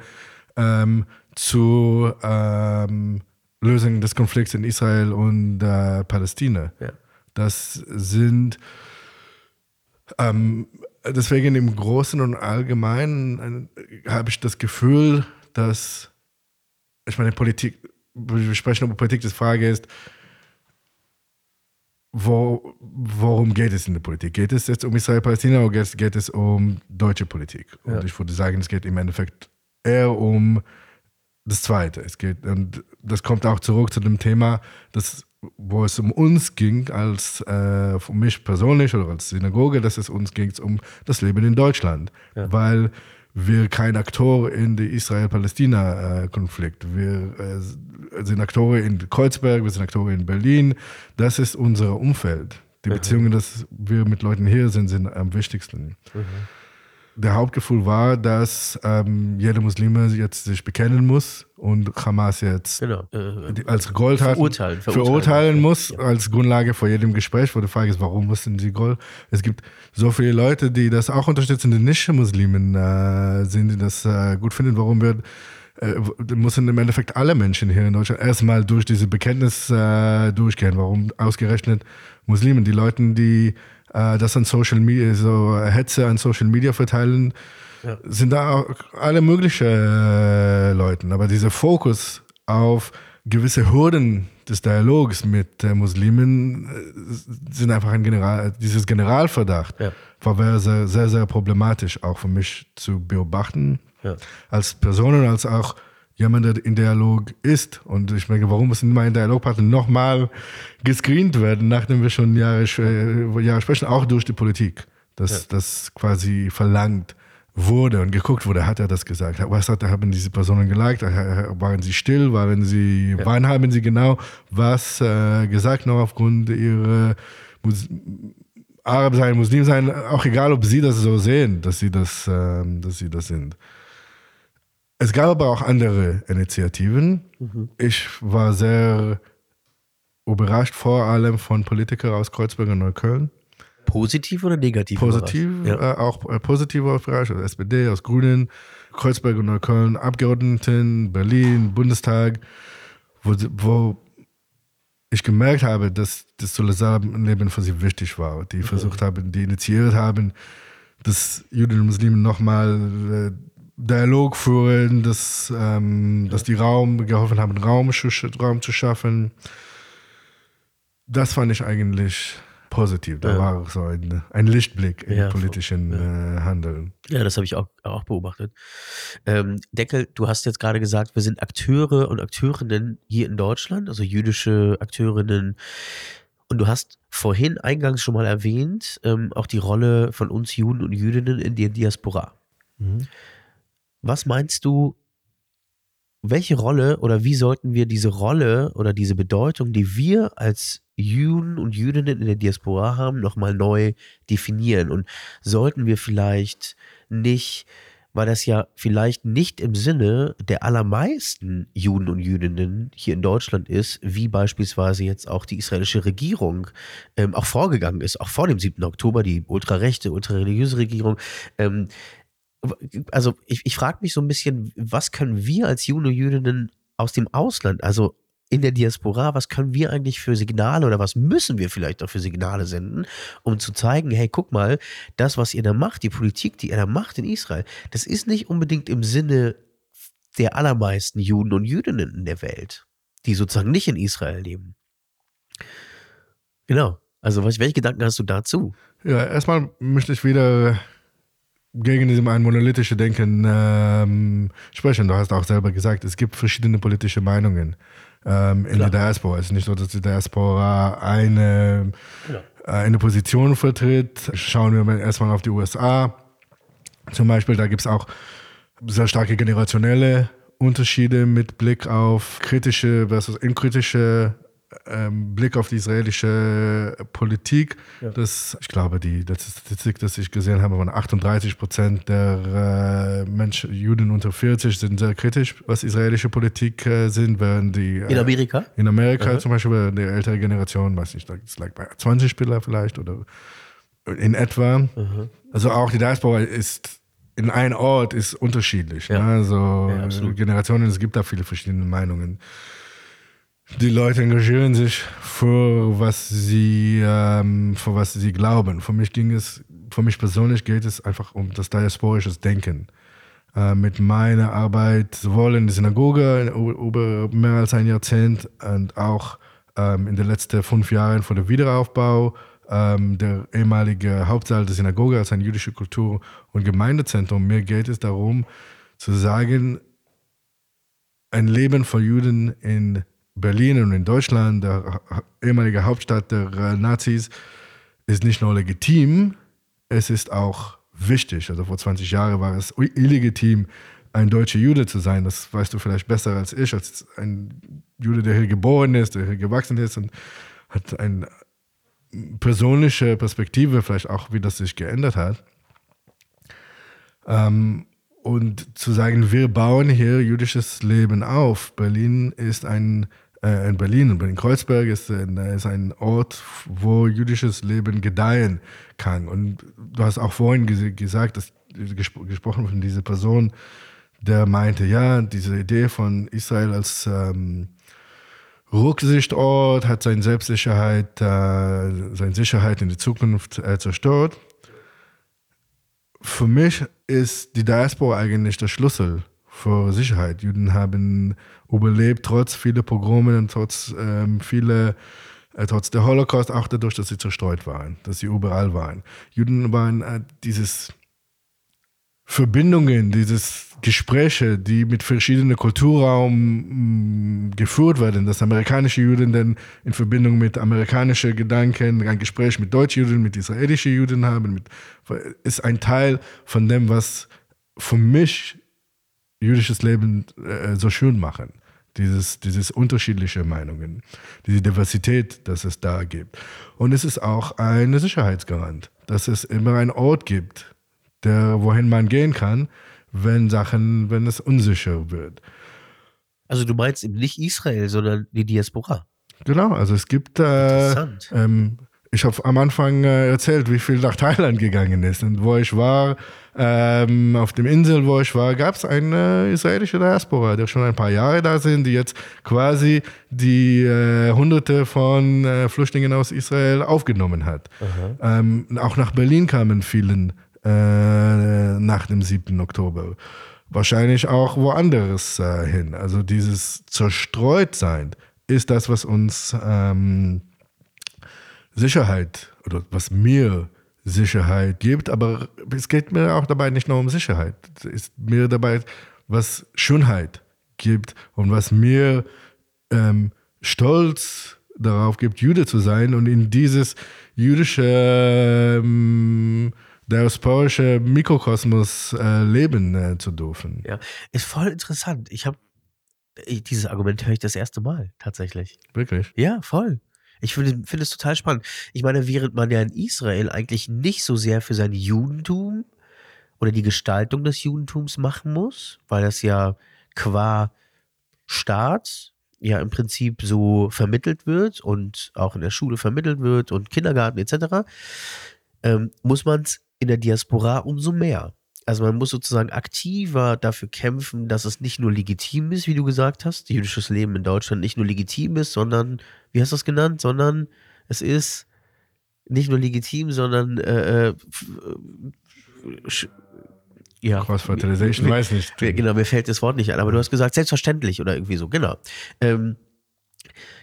ähm, zu ähm, Lösungen des Konflikts in Israel und äh, Palästina. Ja. Das sind ähm, deswegen im Großen und Allgemeinen äh, habe ich das Gefühl, dass ich meine Politik, wir sprechen über Politik, die Frage ist, wo, worum geht es in der Politik? Geht es jetzt um Israel-Palästina oder geht, geht, es um deutsche Politik? Und ja. ich würde sagen, es geht im Endeffekt eher um das Zweite. Es geht, und das kommt auch zurück zu dem Thema, dass, wo es um uns ging, als äh, für mich persönlich oder als Synagoge, dass es uns ging um das Leben in Deutschland. Ja. Weil wir kein Aktor in den Israel-Palästina-Konflikt. Wir äh, sind Akteure in Kreuzberg, wir sind Akteure in Berlin. Das ist unser Umfeld. Die mhm. Beziehungen, dass wir mit Leuten hier sind, sind am wichtigsten. Mhm der Hauptgefühl war, dass ähm, jeder Muslime jetzt sich bekennen muss und Hamas jetzt genau. äh, als Gold hat, verurteilen, verurteilen, verurteilen muss ja. als Grundlage vor jedem Gespräch, wo die Frage ist, warum mussten sie Gold? Es gibt so viele Leute, die das auch unterstützen, die nicht Muslimen äh, sind, die das äh, gut finden. Warum wird äh, müssen im Endeffekt alle Menschen hier in Deutschland erstmal durch diese Bekenntnis äh, durchgehen. Warum ausgerechnet Muslimen? Die Leute, die das an Social Media, so Hetze an Social Media verteilen, ja. sind da alle möglichen äh, Leuten. Aber dieser Fokus auf gewisse Hürden des Dialogs mit äh, Muslimen äh, sind einfach ein General, dieses Generalverdacht ja. war sehr, sehr, sehr problematisch auch für mich zu beobachten. Ja. Als Person und als auch jemand, der in Dialog ist. Und ich merke, warum müssen meine Dialogpartner nochmal gescreent werden, nachdem wir schon Jahre, äh, Jahre sprechen, auch durch die Politik, dass ja. das quasi verlangt wurde und geguckt wurde, hat er das gesagt? Was hat, haben diese Personen geliked? Waren sie still? Waren sie, ja. wann haben sie genau was äh, gesagt, noch aufgrund ihrer Mus Arab sein, Muslim sein, auch egal, ob sie das so sehen, dass sie das, äh, dass sie das sind. Es gab aber auch andere Initiativen. Mhm. Ich war sehr überrascht, vor allem von Politikern aus Kreuzberg und Neukölln. Positiv oder negativ? Positiv, ja. äh, auch äh, positiv überrascht, aus SPD, aus Grünen, Kreuzberg und Neukölln, Abgeordneten, Berlin, Bundestag, wo, wo ich gemerkt habe, dass das Solidarleben für sie wichtig war. Die mhm. versucht haben, die initiiert haben, dass Juden und Muslimen nochmal äh, Dialog führen, dass, ähm, dass die Raum geholfen haben, Raum, Raum zu schaffen. Das fand ich eigentlich positiv. Da ja. war so ein, ein Lichtblick im ja, politischen ja. Äh, Handeln. Ja, das habe ich auch, auch beobachtet. Ähm, Deckel, du hast jetzt gerade gesagt, wir sind Akteure und Akteurinnen hier in Deutschland, also jüdische Akteurinnen. Und du hast vorhin eingangs schon mal erwähnt, ähm, auch die Rolle von uns Juden und Jüdinnen in der Diaspora. Mhm. Was meinst du, welche Rolle oder wie sollten wir diese Rolle oder diese Bedeutung, die wir als Juden und Jüdinnen in der Diaspora haben, nochmal neu definieren? Und sollten wir vielleicht nicht, weil das ja vielleicht nicht im Sinne der allermeisten Juden und Jüdinnen hier in Deutschland ist, wie beispielsweise jetzt auch die israelische Regierung ähm, auch vorgegangen ist, auch vor dem 7. Oktober, die ultrarechte, ultrareligiöse Regierung, ähm, also ich, ich frage mich so ein bisschen, was können wir als Juden und Jüdinnen aus dem Ausland, also in der Diaspora, was können wir eigentlich für Signale oder was müssen wir vielleicht auch für Signale senden, um zu zeigen, hey, guck mal, das, was ihr da macht, die Politik, die ihr da macht in Israel, das ist nicht unbedingt im Sinne der allermeisten Juden und Jüdinnen in der Welt, die sozusagen nicht in Israel leben. Genau. Also, welche Gedanken hast du dazu? Ja, erstmal möchte ich wieder gegen diesem ein monolithische Denken ähm, sprechen. Du hast auch selber gesagt, es gibt verschiedene politische Meinungen ähm, in Klar. der Diaspora. Es ist nicht so, dass die Diaspora eine, eine Position vertritt. Schauen wir mal erstmal auf die USA. Zum Beispiel, da gibt es auch sehr starke generationelle Unterschiede mit Blick auf kritische versus unkritische ähm, Blick auf die israelische Politik, ja. dass ich glaube, die letzte Statistik, die ich gesehen habe, waren 38 Prozent der äh, Menschen, Juden unter 40 sind sehr kritisch, was israelische Politik äh, sind, während die äh, in Amerika in Amerika mhm. zum Beispiel die ältere Generation, weiß nicht, das lag bei 20 Spieler vielleicht oder in etwa. Mhm. Also auch die Diaspora ist in einem Ort ist unterschiedlich. Ja. Ne? Also ja, Generationen, es gibt da viele verschiedene Meinungen die Leute engagieren sich für was sie, ähm, für was sie glauben. Für mich ging es, für mich persönlich geht es einfach um das diasporische Denken. Äh, mit meiner Arbeit sowohl in der Synagoge über mehr als ein Jahrzehnt und auch ähm, in den letzten fünf Jahren vor dem Wiederaufbau ähm, der ehemalige Hauptsaal der Synagoge als ein jüdische Kultur- und Gemeindezentrum. Mir geht es darum zu sagen, ein Leben von Juden in Berlin und in Deutschland, der ehemalige Hauptstadt der äh, Nazis, ist nicht nur legitim, es ist auch wichtig. Also vor 20 Jahren war es illegitim, ein deutscher Jude zu sein. Das weißt du vielleicht besser als ich, als ein Jude, der hier geboren ist, der hier gewachsen ist und hat eine persönliche Perspektive, vielleicht auch, wie das sich geändert hat. Ähm, und zu sagen, wir bauen hier jüdisches Leben auf. Berlin ist ein, äh, in Berlin und Berlin-Kreuzberg ist, ist ein Ort, wo jüdisches Leben gedeihen kann. Und du hast auch vorhin ges gesagt, dass, gespro gesprochen von dieser Person, der meinte, ja, diese Idee von Israel als ähm, Rücksichtort hat seine Selbstsicherheit, äh, seine Sicherheit in die Zukunft äh, zerstört für mich ist die Diaspora eigentlich der Schlüssel für Sicherheit. Juden haben überlebt, trotz vieler Pogrome und trotz ähm, viele, äh, trotz der Holocaust, auch dadurch, dass sie zerstreut waren, dass sie überall waren. Juden waren äh, dieses Verbindungen, dieses Gespräche, die mit verschiedenen Kulturraum mm, geführt werden, dass amerikanische Juden dann in Verbindung mit amerikanischen Gedanken ein Gespräch mit deutschen Juden, mit israelischen Juden haben, mit, ist ein Teil von dem, was für mich jüdisches Leben äh, so schön machen. Dieses, dieses unterschiedliche Meinungen, diese Diversität, dass es da gibt. Und es ist auch ein Sicherheitsgarant, dass es immer einen Ort gibt, der, wohin man gehen kann, wenn Sachen, wenn es unsicher wird. Also du meinst eben nicht Israel, sondern die Diaspora. Genau, also es gibt äh, ähm, ich habe am Anfang äh, erzählt, wie viel nach Thailand gegangen ist. Und wo ich war, ähm, auf dem Insel, wo ich war, gab es eine israelische Diaspora, die schon ein paar Jahre da sind, die jetzt quasi die äh, Hunderte von äh, Flüchtlingen aus Israel aufgenommen hat. Ähm, auch nach Berlin kamen vielen äh, nach dem 7. Oktober. Wahrscheinlich auch woanders äh, hin. Also dieses Zerstreutsein ist das, was uns ähm, Sicherheit oder was mir Sicherheit gibt. Aber es geht mir auch dabei nicht nur um Sicherheit. Es ist mir dabei, was Schönheit gibt und was mir ähm, Stolz darauf gibt, Jude zu sein und in dieses jüdische ähm, diasporische Mikrokosmos äh, leben äh, zu dürfen. Ja, ist voll interessant. Ich habe dieses Argument höre ich das erste Mal tatsächlich. Wirklich? Ja, voll. Ich finde find es total spannend. Ich meine, während man ja in Israel eigentlich nicht so sehr für sein Judentum oder die Gestaltung des Judentums machen muss, weil das ja qua Staat ja im Prinzip so vermittelt wird und auch in der Schule vermittelt wird und Kindergarten etc., ähm, muss man es in der Diaspora umso mehr. Also man muss sozusagen aktiver dafür kämpfen, dass es nicht nur legitim ist, wie du gesagt hast, jüdisches Leben in Deutschland nicht nur legitim ist, sondern, wie hast du das genannt, sondern es ist nicht nur legitim, sondern äh, äh ja. Cross-Fertilization, weiß nicht. Genau, mir fällt das Wort nicht ein, aber du hast gesagt, selbstverständlich oder irgendwie so, genau. Ähm,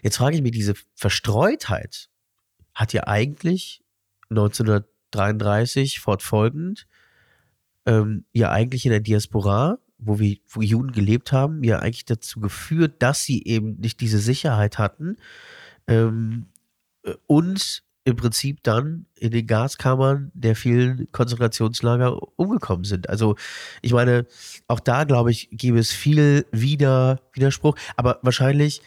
jetzt frage ich mich, diese Verstreutheit hat ja eigentlich 1933 fortfolgend ähm, ja eigentlich in der Diaspora, wo wir, wo Juden gelebt haben, ja eigentlich dazu geführt, dass sie eben nicht diese Sicherheit hatten ähm, äh, und im Prinzip dann in den Gaskammern der vielen Konzentrationslager umgekommen sind. Also ich meine, auch da glaube ich, gäbe es viel Wider Widerspruch, aber wahrscheinlich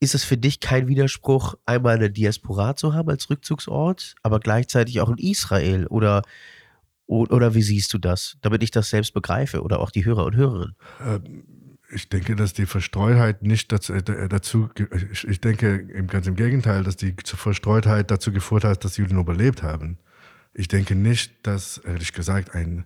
ist es für dich kein Widerspruch, einmal eine Diaspora zu haben als Rückzugsort, aber gleichzeitig auch in Israel oder oder wie siehst du das, damit ich das selbst begreife oder auch die Hörer und Hörerinnen? Ähm, ich denke, dass die Verstreutheit nicht dazu, äh, dazu ich denke ganz im Gegenteil, dass die Verstreutheit dazu geführt hat, dass Juden überlebt haben. Ich denke nicht, dass, ehrlich gesagt, ein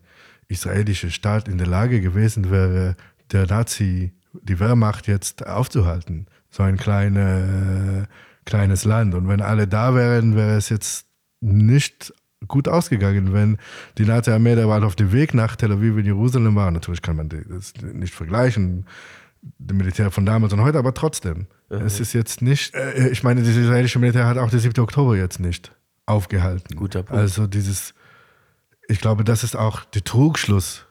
israelischer Staat in der Lage gewesen wäre, der Nazi, die Wehrmacht jetzt aufzuhalten. So ein kleine, kleines Land. Und wenn alle da wären, wäre es jetzt nicht gut ausgegangen, wenn die Nazi-Armee da war auf dem Weg nach Tel Aviv in Jerusalem war. Natürlich kann man das nicht vergleichen, dem Militär von damals und heute, aber trotzdem. Mhm. Es ist jetzt nicht, äh, ich meine, das israelische Militär hat auch den 7. Oktober jetzt nicht aufgehalten. Guter Punkt. Also dieses, ich glaube, das ist auch der Trugschluss,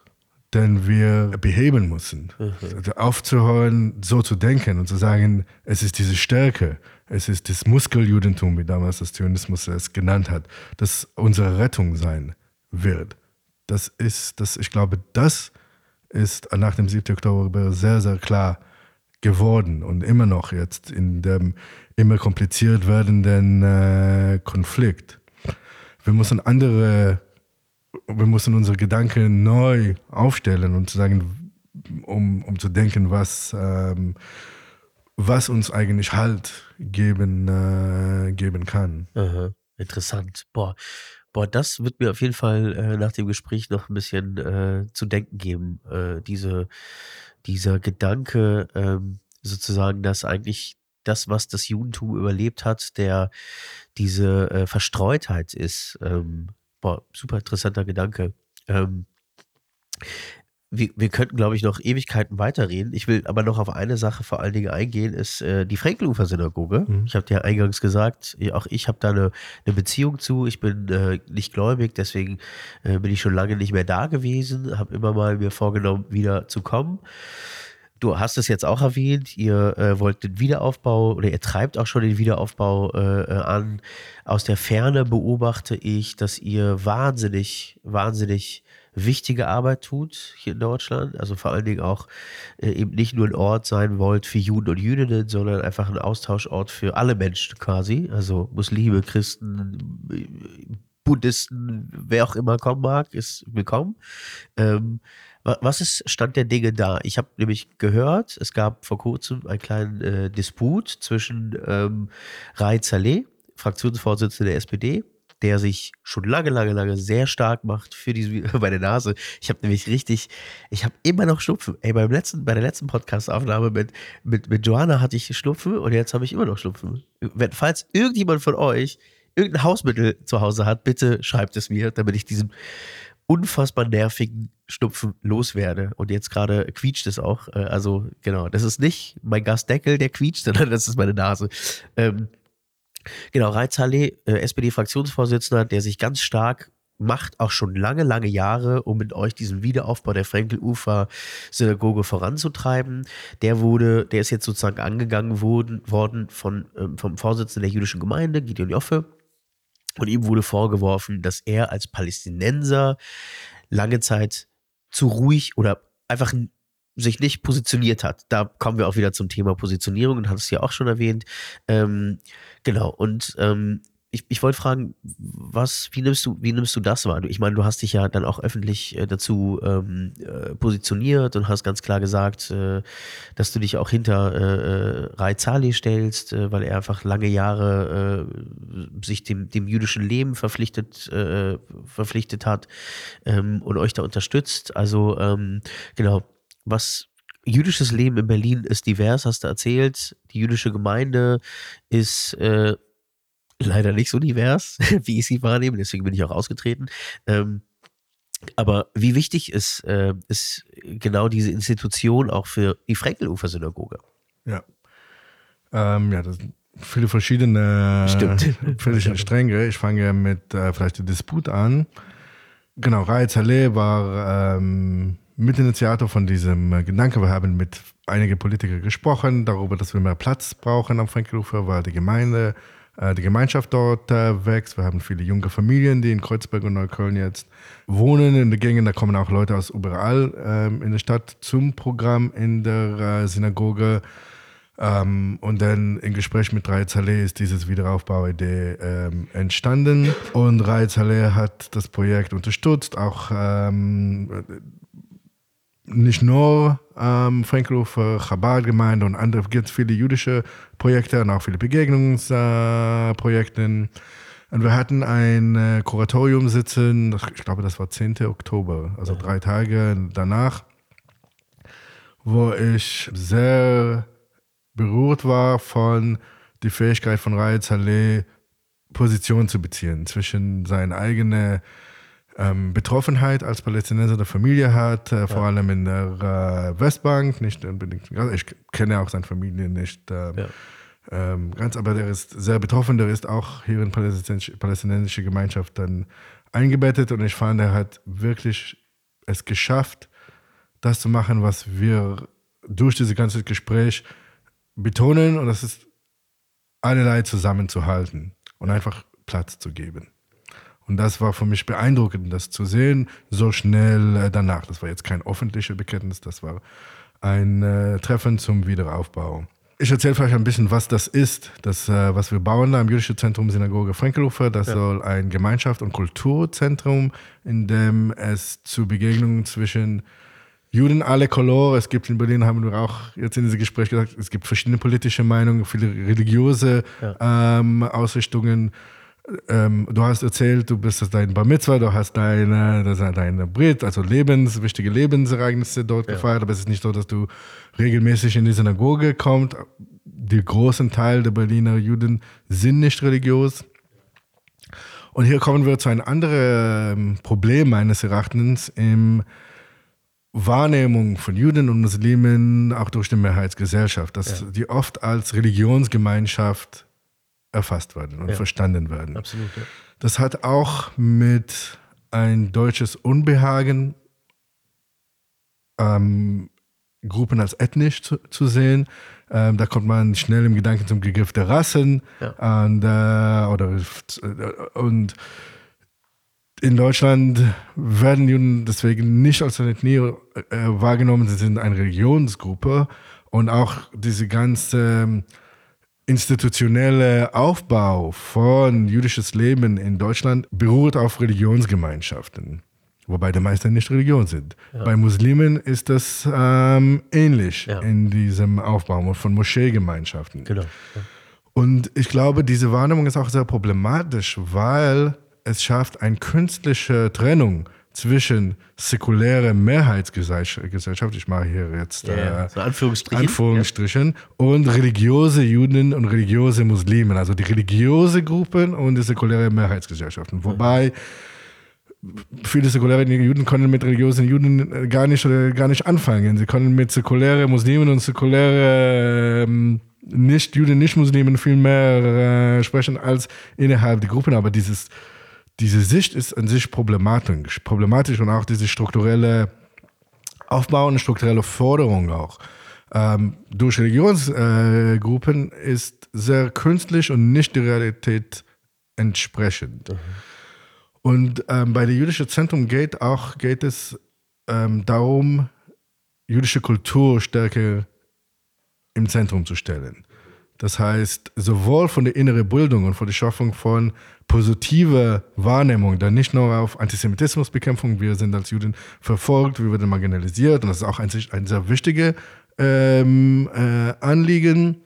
den wir beheben müssen. Mhm. Also aufzuhören, so zu denken und zu sagen, es ist diese Stärke, es ist das Muskeljudentum, wie damals das Zionismus es genannt hat, das unsere Rettung sein wird. Das ist, das, ich glaube, das ist nach dem 7. Oktober sehr, sehr klar geworden und immer noch jetzt in dem immer kompliziert werdenden äh, Konflikt. Wir müssen andere, wir müssen unsere Gedanken neu aufstellen und zu sagen, um, um zu denken, was ähm, was uns eigentlich Halt geben, äh, geben kann. Aha, interessant. Boah. Boah, das wird mir auf jeden Fall äh, nach dem Gespräch noch ein bisschen äh, zu denken geben. Äh, diese, dieser Gedanke, ähm, sozusagen, dass eigentlich das, was das Judentum überlebt hat, der diese äh, Verstreutheit ist. Ähm, boah, super interessanter Gedanke. Ähm, wir, wir könnten, glaube ich, noch Ewigkeiten weiterreden. Ich will aber noch auf eine Sache vor allen Dingen eingehen, ist äh, die Frenkelufer Synagoge. Mhm. Ich habe dir eingangs gesagt, auch ich habe da eine, eine, Beziehung zu. Ich bin äh, nicht gläubig, deswegen äh, bin ich schon lange nicht mehr da gewesen, habe immer mal mir vorgenommen, wieder zu kommen. Du hast es jetzt auch erwähnt, ihr äh, wollt den Wiederaufbau oder ihr treibt auch schon den Wiederaufbau äh, äh an. Aus der Ferne beobachte ich, dass ihr wahnsinnig, wahnsinnig wichtige Arbeit tut hier in Deutschland. Also vor allen Dingen auch äh, eben nicht nur ein Ort sein wollt für Juden und Jüdinnen, sondern einfach ein Austauschort für alle Menschen quasi. Also Muslime, Christen, Buddhisten, wer auch immer kommen mag, ist willkommen. Ähm, was ist Stand der Dinge da? Ich habe nämlich gehört, es gab vor kurzem einen kleinen äh, Disput zwischen ähm, Rai Zaleh, Fraktionsvorsitzender der SPD, der sich schon lange, lange, lange sehr stark macht für diese, meine Nase. Ich habe nämlich richtig, ich habe immer noch Schnupfen. Ey, beim letzten, bei der letzten Podcast-Aufnahme mit, mit, mit Joanna hatte ich Schnupfen und jetzt habe ich immer noch Schnupfen. Wenn, falls irgendjemand von euch irgendein Hausmittel zu Hause hat, bitte schreibt es mir, damit ich diesen unfassbar nervigen Schnupfen loswerde. Und jetzt gerade quietscht es auch. Äh, also, genau, das ist nicht mein Gasdeckel, der quietscht, sondern das ist meine Nase. Ähm, Genau, Reizhalle, äh, SPD-Fraktionsvorsitzender, der sich ganz stark macht, auch schon lange, lange Jahre, um mit euch diesen Wiederaufbau der Frenkel-Ufer-Synagoge voranzutreiben. Der wurde, der ist jetzt sozusagen angegangen worden, worden von, ähm, vom Vorsitzenden der jüdischen Gemeinde, Gideon Joffe. Und ihm wurde vorgeworfen, dass er als Palästinenser lange Zeit zu ruhig oder einfach sich nicht positioniert hat. Da kommen wir auch wieder zum Thema Positionierung und hat es ja auch schon erwähnt. Ähm, genau, und ähm, ich, ich wollte fragen, was, wie nimmst du, wie nimmst du das wahr? Ich meine, du hast dich ja dann auch öffentlich äh, dazu ähm, äh, positioniert und hast ganz klar gesagt, äh, dass du dich auch hinter äh, äh Rai Zali stellst, äh, weil er einfach lange Jahre äh, sich dem, dem jüdischen Leben verpflichtet, verpflichtet hat ähm, und euch da unterstützt. Also ähm, genau, was jüdisches Leben in Berlin ist divers, hast du erzählt. Die jüdische Gemeinde ist äh, leider nicht so divers, wie ich sie wahrnehme, deswegen bin ich auch ausgetreten. Ähm, aber wie wichtig ist, äh, ist genau diese Institution auch für die Frenkelufer-Synagoge? Ja. Ähm, ja, das sind viele verschiedene, Stimmt. verschiedene Stränge. Ich fange mit äh, vielleicht der Disput an. Genau, Raed Saleh war ähm, Mitinitiator von diesem äh, Gedanke. Wir haben mit einigen Politikern gesprochen darüber, dass wir mehr Platz brauchen am Frenkelufer, weil die Gemeinde die Gemeinschaft dort äh, wächst. Wir haben viele junge Familien, die in Kreuzberg und Neukölln jetzt wohnen in den Gängen. Da kommen auch Leute aus überall ähm, in der Stadt zum Programm in der äh, Synagoge. Ähm, und dann im Gespräch mit Rai Saleh ist dieses Wiederaufbauidee ähm, entstanden. Und Rai Saleh hat das Projekt unterstützt, auch ähm, nicht nur ähm, Frankhofer, Chabad-Gemeinde und andere, gibt es viele jüdische Projekte und auch viele Begegnungsprojekte. Äh, und wir hatten ein äh, Kuratorium sitzen, ich glaube, das war 10. Oktober, also ja. drei Tage danach, wo ich sehr berührt war von der Fähigkeit von Raed Saleh, Position zu beziehen zwischen seinen eigenen ähm, Betroffenheit als Palästinenser der Familie hat, äh, vor allem in der äh, Westbank, nicht unbedingt, ich kenne auch seine Familie nicht ähm, ja. ähm, ganz, aber der ist sehr betroffen, der ist auch hier in palästinensische, palästinensische Gemeinschaft dann eingebettet und ich fand, er hat wirklich es geschafft, das zu machen, was wir durch dieses ganze Gespräch betonen und das ist allerlei zusammenzuhalten und einfach Platz zu geben. Und das war für mich beeindruckend, das zu sehen, so schnell äh, danach. Das war jetzt kein öffentliches Bekenntnis, das war ein äh, Treffen zum Wiederaufbau. Ich erzähle vielleicht ein bisschen, was das ist, das, äh, was wir bauen da im Jüdischen Zentrum Synagoge Frankelufer. Das ja. soll ein Gemeinschaft- und Kulturzentrum, in dem es zu Begegnungen zwischen Juden alle Color. Es gibt in Berlin, haben wir auch jetzt in diesem Gespräch gesagt, es gibt verschiedene politische Meinungen, viele religiöse ja. ähm, Ausrichtungen ähm, du hast erzählt, du bist dein Bar Mitzvah, du hast deine, deine Brit, also Lebens, wichtige Lebensereignisse dort ja. gefeiert, aber es ist nicht so, dass du regelmäßig in die Synagoge kommst. Die großen Teil der Berliner Juden sind nicht religiös. Und hier kommen wir zu einem anderen ähm, Problem meines Erachtens im Wahrnehmung von Juden und Muslimen, auch durch die Mehrheitsgesellschaft, dass ja. die oft als Religionsgemeinschaft erfasst werden und ja. verstanden werden. Absolut. Ja. Das hat auch mit ein deutsches Unbehagen, ähm, Gruppen als ethnisch zu, zu sehen. Ähm, da kommt man schnell im Gedanken zum Begriff der Rassen ja. und, äh, oder, äh, und in Deutschland werden Juden deswegen nicht als eine Ethnie äh, wahrgenommen, sie sind eine Religionsgruppe und auch diese ganze institutionelle Aufbau von jüdisches Leben in Deutschland beruht auf Religionsgemeinschaften, wobei die meisten nicht Religion sind. Ja. Bei Muslimen ist das ähm, ähnlich ja. in diesem Aufbau von Moscheegemeinschaften. Genau. Ja. Und ich glaube, diese Wahrnehmung ist auch sehr problematisch, weil es schafft eine künstliche Trennung zwischen säkuläre Mehrheitsgesellschaft, ich mache hier jetzt yeah, äh, so Anführungsstrichen, Anführungsstrichen ja. und religiöse Juden und religiöse Muslimen, also die religiöse Gruppen und die säkuläre Mehrheitsgesellschaften. Wobei viele säkuläre Juden können mit religiösen Juden äh, gar nicht oder gar nicht anfangen. Sie können mit säkulären Muslimen und säkuläre ähm, nicht-Juden, nicht-Muslimen viel mehr äh, sprechen als innerhalb der Gruppen, aber dieses diese Sicht ist an sich problematisch, problematisch und auch diese strukturelle Aufbau und strukturelle Forderung auch. Ähm, durch Religionsgruppen äh, ist sehr künstlich und nicht der Realität entsprechend. Mhm. Und ähm, bei der jüdischen Zentrum geht auch geht es ähm, darum, jüdische Kultur stärker im Zentrum zu stellen. Das heißt, sowohl von der inneren Bildung und von der Schaffung von positiver Wahrnehmung, dann nicht nur auf Antisemitismusbekämpfung, wir sind als Juden verfolgt, wir werden marginalisiert und das ist auch ein, ein sehr wichtiges ähm, äh, Anliegen.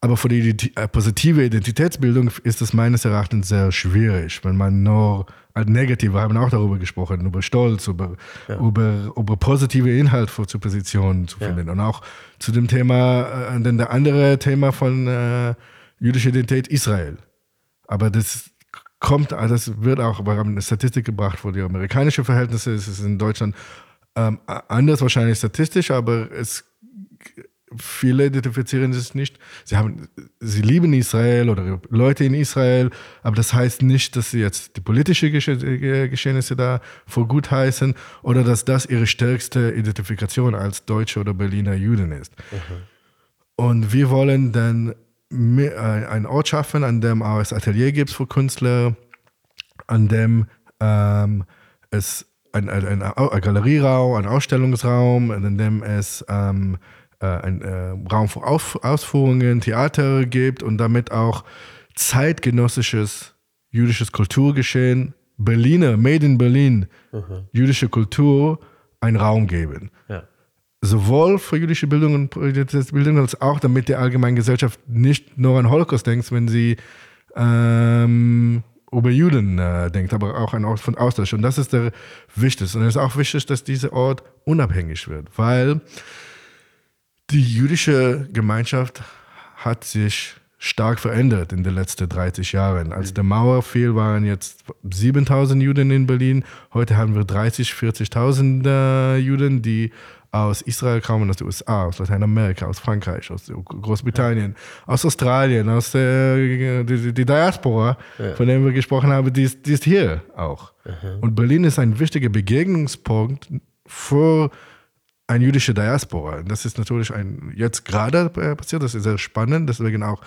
Aber für die äh, positive Identitätsbildung ist es meines Erachtens sehr schwierig, wenn man nur als negativ, wir haben auch darüber gesprochen, über Stolz, über, ja. über, über positive Inhalte zu Positionen zu finden. Ja. Und auch zu dem Thema, äh, denn der andere Thema von äh, jüdischer Identität Israel. Aber das kommt, das wird auch, wir haben eine Statistik gebracht für die amerikanischen Verhältnisse, es ist in Deutschland ähm, anders wahrscheinlich statistisch, aber es viele identifizieren sich nicht. Sie haben, sie lieben Israel oder Leute in Israel, aber das heißt nicht, dass sie jetzt die politischen Geschehnisse da für gut heißen oder dass das ihre stärkste Identifikation als Deutsche oder Berliner Juden ist. Mhm. Und wir wollen dann einen Ort schaffen, an dem auch es Atelier gibt für Künstler, an dem ähm, es ein, ein, ein, ein Galerieraum, ein Ausstellungsraum, in dem es ähm, äh, ein äh, Raum für Auf Ausführungen, Theater gibt und damit auch zeitgenössisches jüdisches Kulturgeschehen, Berliner, Made in Berlin, mhm. jüdische Kultur einen Raum geben. Ja. Sowohl für jüdische Bildung und Identitätsbildung als auch damit die allgemeine Gesellschaft nicht nur an Holocaust denkt, wenn sie ähm, über Juden äh, denkt, aber auch ein Ort von Austausch. Und das ist der wichtigste. Und es ist auch wichtig, dass dieser Ort unabhängig wird, weil die jüdische Gemeinschaft hat sich stark verändert in den letzten 30 Jahren. Als der Mauer fiel, waren jetzt 7000 Juden in Berlin. Heute haben wir 30, 40.000 äh, Juden, die aus Israel kommen, aus den USA, aus Lateinamerika, aus Frankreich, aus Großbritannien, ja. aus Australien, aus der die, die Diaspora, ja. von der wir gesprochen haben, die ist, die ist hier auch. Mhm. Und Berlin ist ein wichtiger Begegnungspunkt für eine jüdische Diaspora. Das ist natürlich ein, jetzt gerade äh, passiert, das ist sehr spannend, deswegen auch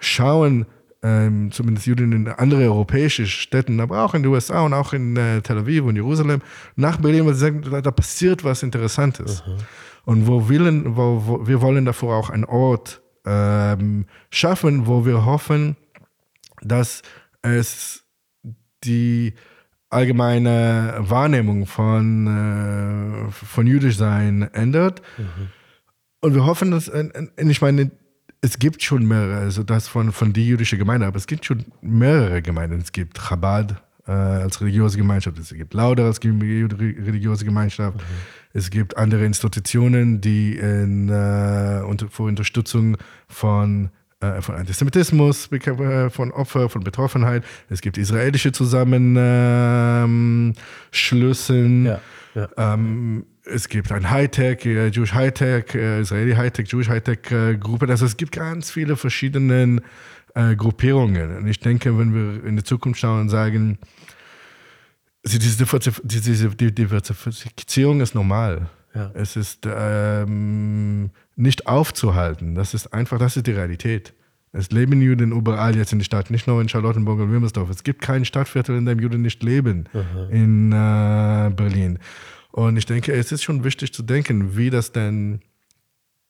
schauen, ähm, zumindest Juden in andere europäische Städten, aber auch in den USA und auch in äh, Tel Aviv und Jerusalem, nach Berlin, weil sie sagen, da, da passiert was Interessantes. Mhm. Und wo, willen, wo, wo, wir wollen davor auch einen Ort ähm, schaffen, wo wir hoffen, dass es die allgemeine Wahrnehmung von, äh, von jüdisch sein ändert. Mhm. Und wir hoffen, dass, äh, ich meine, es gibt schon mehrere, also das von, von die jüdische Gemeinde, aber es gibt schon mehrere Gemeinden. Es gibt Chabad äh, als religiöse Gemeinschaft, es gibt Lauder als religiöse Gemeinschaft, mhm. es gibt andere Institutionen, die in, äh, unter, für Unterstützung von äh, von Antisemitismus, äh, von Opfer, von Betroffenheit. Es gibt israelische Zusammenschlüsse. Ja, ja. Ähm, es gibt ein Hightech, äh, Jewish Hightech, äh, Israeli Hightech, Jewish Hightech äh, Gruppe. Also es gibt ganz viele verschiedene äh, Gruppierungen. Und ich denke, wenn wir in die Zukunft schauen und sagen, diese Diversifizierung ist normal. Ja. Es ist ähm, nicht aufzuhalten. Das ist einfach, das ist die Realität. Es leben Juden überall jetzt in der Stadt, nicht nur in Charlottenburg und Wilmersdorf. Es gibt kein Stadtviertel, in dem Juden nicht leben Aha. in äh, Berlin. Und ich denke, es ist schon wichtig zu denken, wie das denn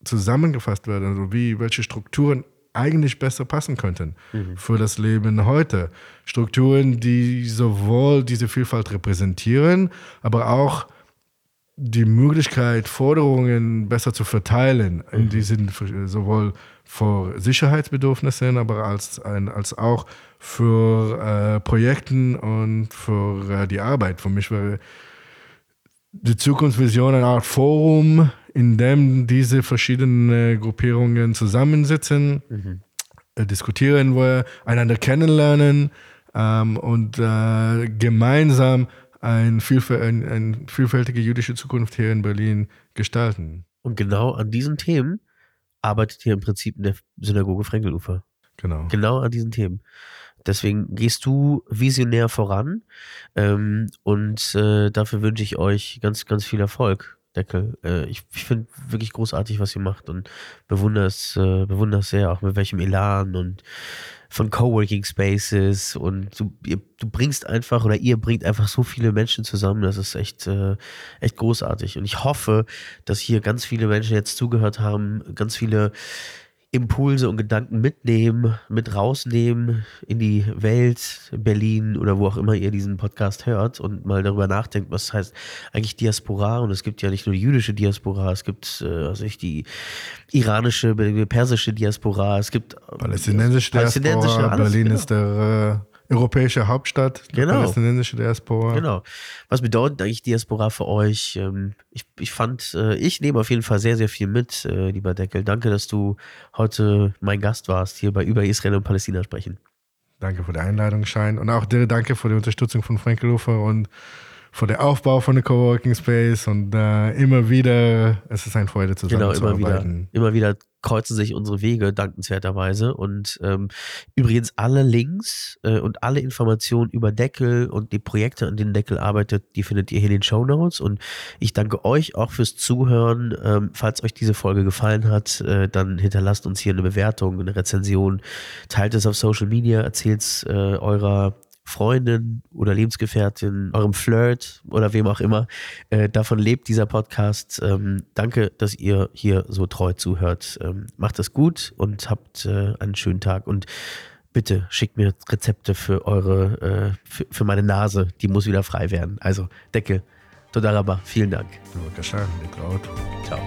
zusammengefasst wird, also wie, welche Strukturen eigentlich besser passen könnten mhm. für das Leben heute. Strukturen, die sowohl diese Vielfalt repräsentieren, aber auch die Möglichkeit, Forderungen besser zu verteilen, mhm. in diesen sowohl für Sicherheitsbedürfnisse, aber als, ein, als auch für äh, Projekten und für äh, die Arbeit. Für mich wäre die Zukunftsvision eine Art Forum, in dem diese verschiedenen Gruppierungen zusammensitzen, mhm. äh, diskutieren, wo wir einander kennenlernen ähm, und äh, gemeinsam ein, vielfäl ein, ein vielfältige jüdische Zukunft hier in Berlin gestalten. Und genau an diesen Themen arbeitet ihr im Prinzip in der Synagoge Frenkelufer. Genau. Genau an diesen Themen. Deswegen gehst du visionär voran ähm, und äh, dafür wünsche ich euch ganz, ganz viel Erfolg, Deckel. Äh, ich ich finde wirklich großartig, was ihr macht und bewundere es, äh, bewundere es sehr, auch mit welchem Elan und von Coworking Spaces und du, ihr, du bringst einfach oder ihr bringt einfach so viele Menschen zusammen. Das ist echt, äh, echt großartig. Und ich hoffe, dass hier ganz viele Menschen jetzt zugehört haben, ganz viele Impulse und Gedanken mitnehmen, mit rausnehmen in die Welt, Berlin oder wo auch immer ihr diesen Podcast hört und mal darüber nachdenkt, was heißt eigentlich Diaspora. Und es gibt ja nicht nur die jüdische Diaspora, es gibt äh, also ich die iranische, persische Diaspora, es gibt palästinensische Diaspora. Palästinensische, Berlin genau. ist der äh europäische Hauptstadt, genau. palästinensische Diaspora. Genau. Was bedeutet eigentlich Diaspora für euch? Ähm, ich, ich fand, äh, ich nehme auf jeden Fall sehr, sehr viel mit, äh, lieber Deckel. Danke, dass du heute mein Gast warst, hier bei Über Israel und Palästina sprechen. Danke für die Einladung, Schein. Und auch dir danke für die Unterstützung von Frankelhofer und für den Aufbau von der Coworking Space und äh, immer wieder, es ist eine Freude zusammenzuarbeiten. Genau, immer wieder, immer wieder kreuzen sich unsere Wege dankenswerterweise. Und ähm, übrigens alle Links äh, und alle Informationen über Deckel und die Projekte, an denen Deckel arbeitet, die findet ihr hier in den Show Notes. Und ich danke euch auch fürs Zuhören. Ähm, falls euch diese Folge gefallen hat, äh, dann hinterlasst uns hier eine Bewertung, eine Rezension, teilt es auf Social Media, erzählt es äh, eurer Freundin oder Lebensgefährtin, eurem Flirt oder wem auch immer. Äh, davon lebt dieser Podcast. Ähm, danke, dass ihr hier so treu zuhört. Ähm, macht es gut und habt äh, einen schönen Tag. Und bitte schickt mir Rezepte für eure, äh, für, für, meine Nase. Die muss wieder frei werden. Also, Decke. Todaraba. Vielen Dank. Ciao.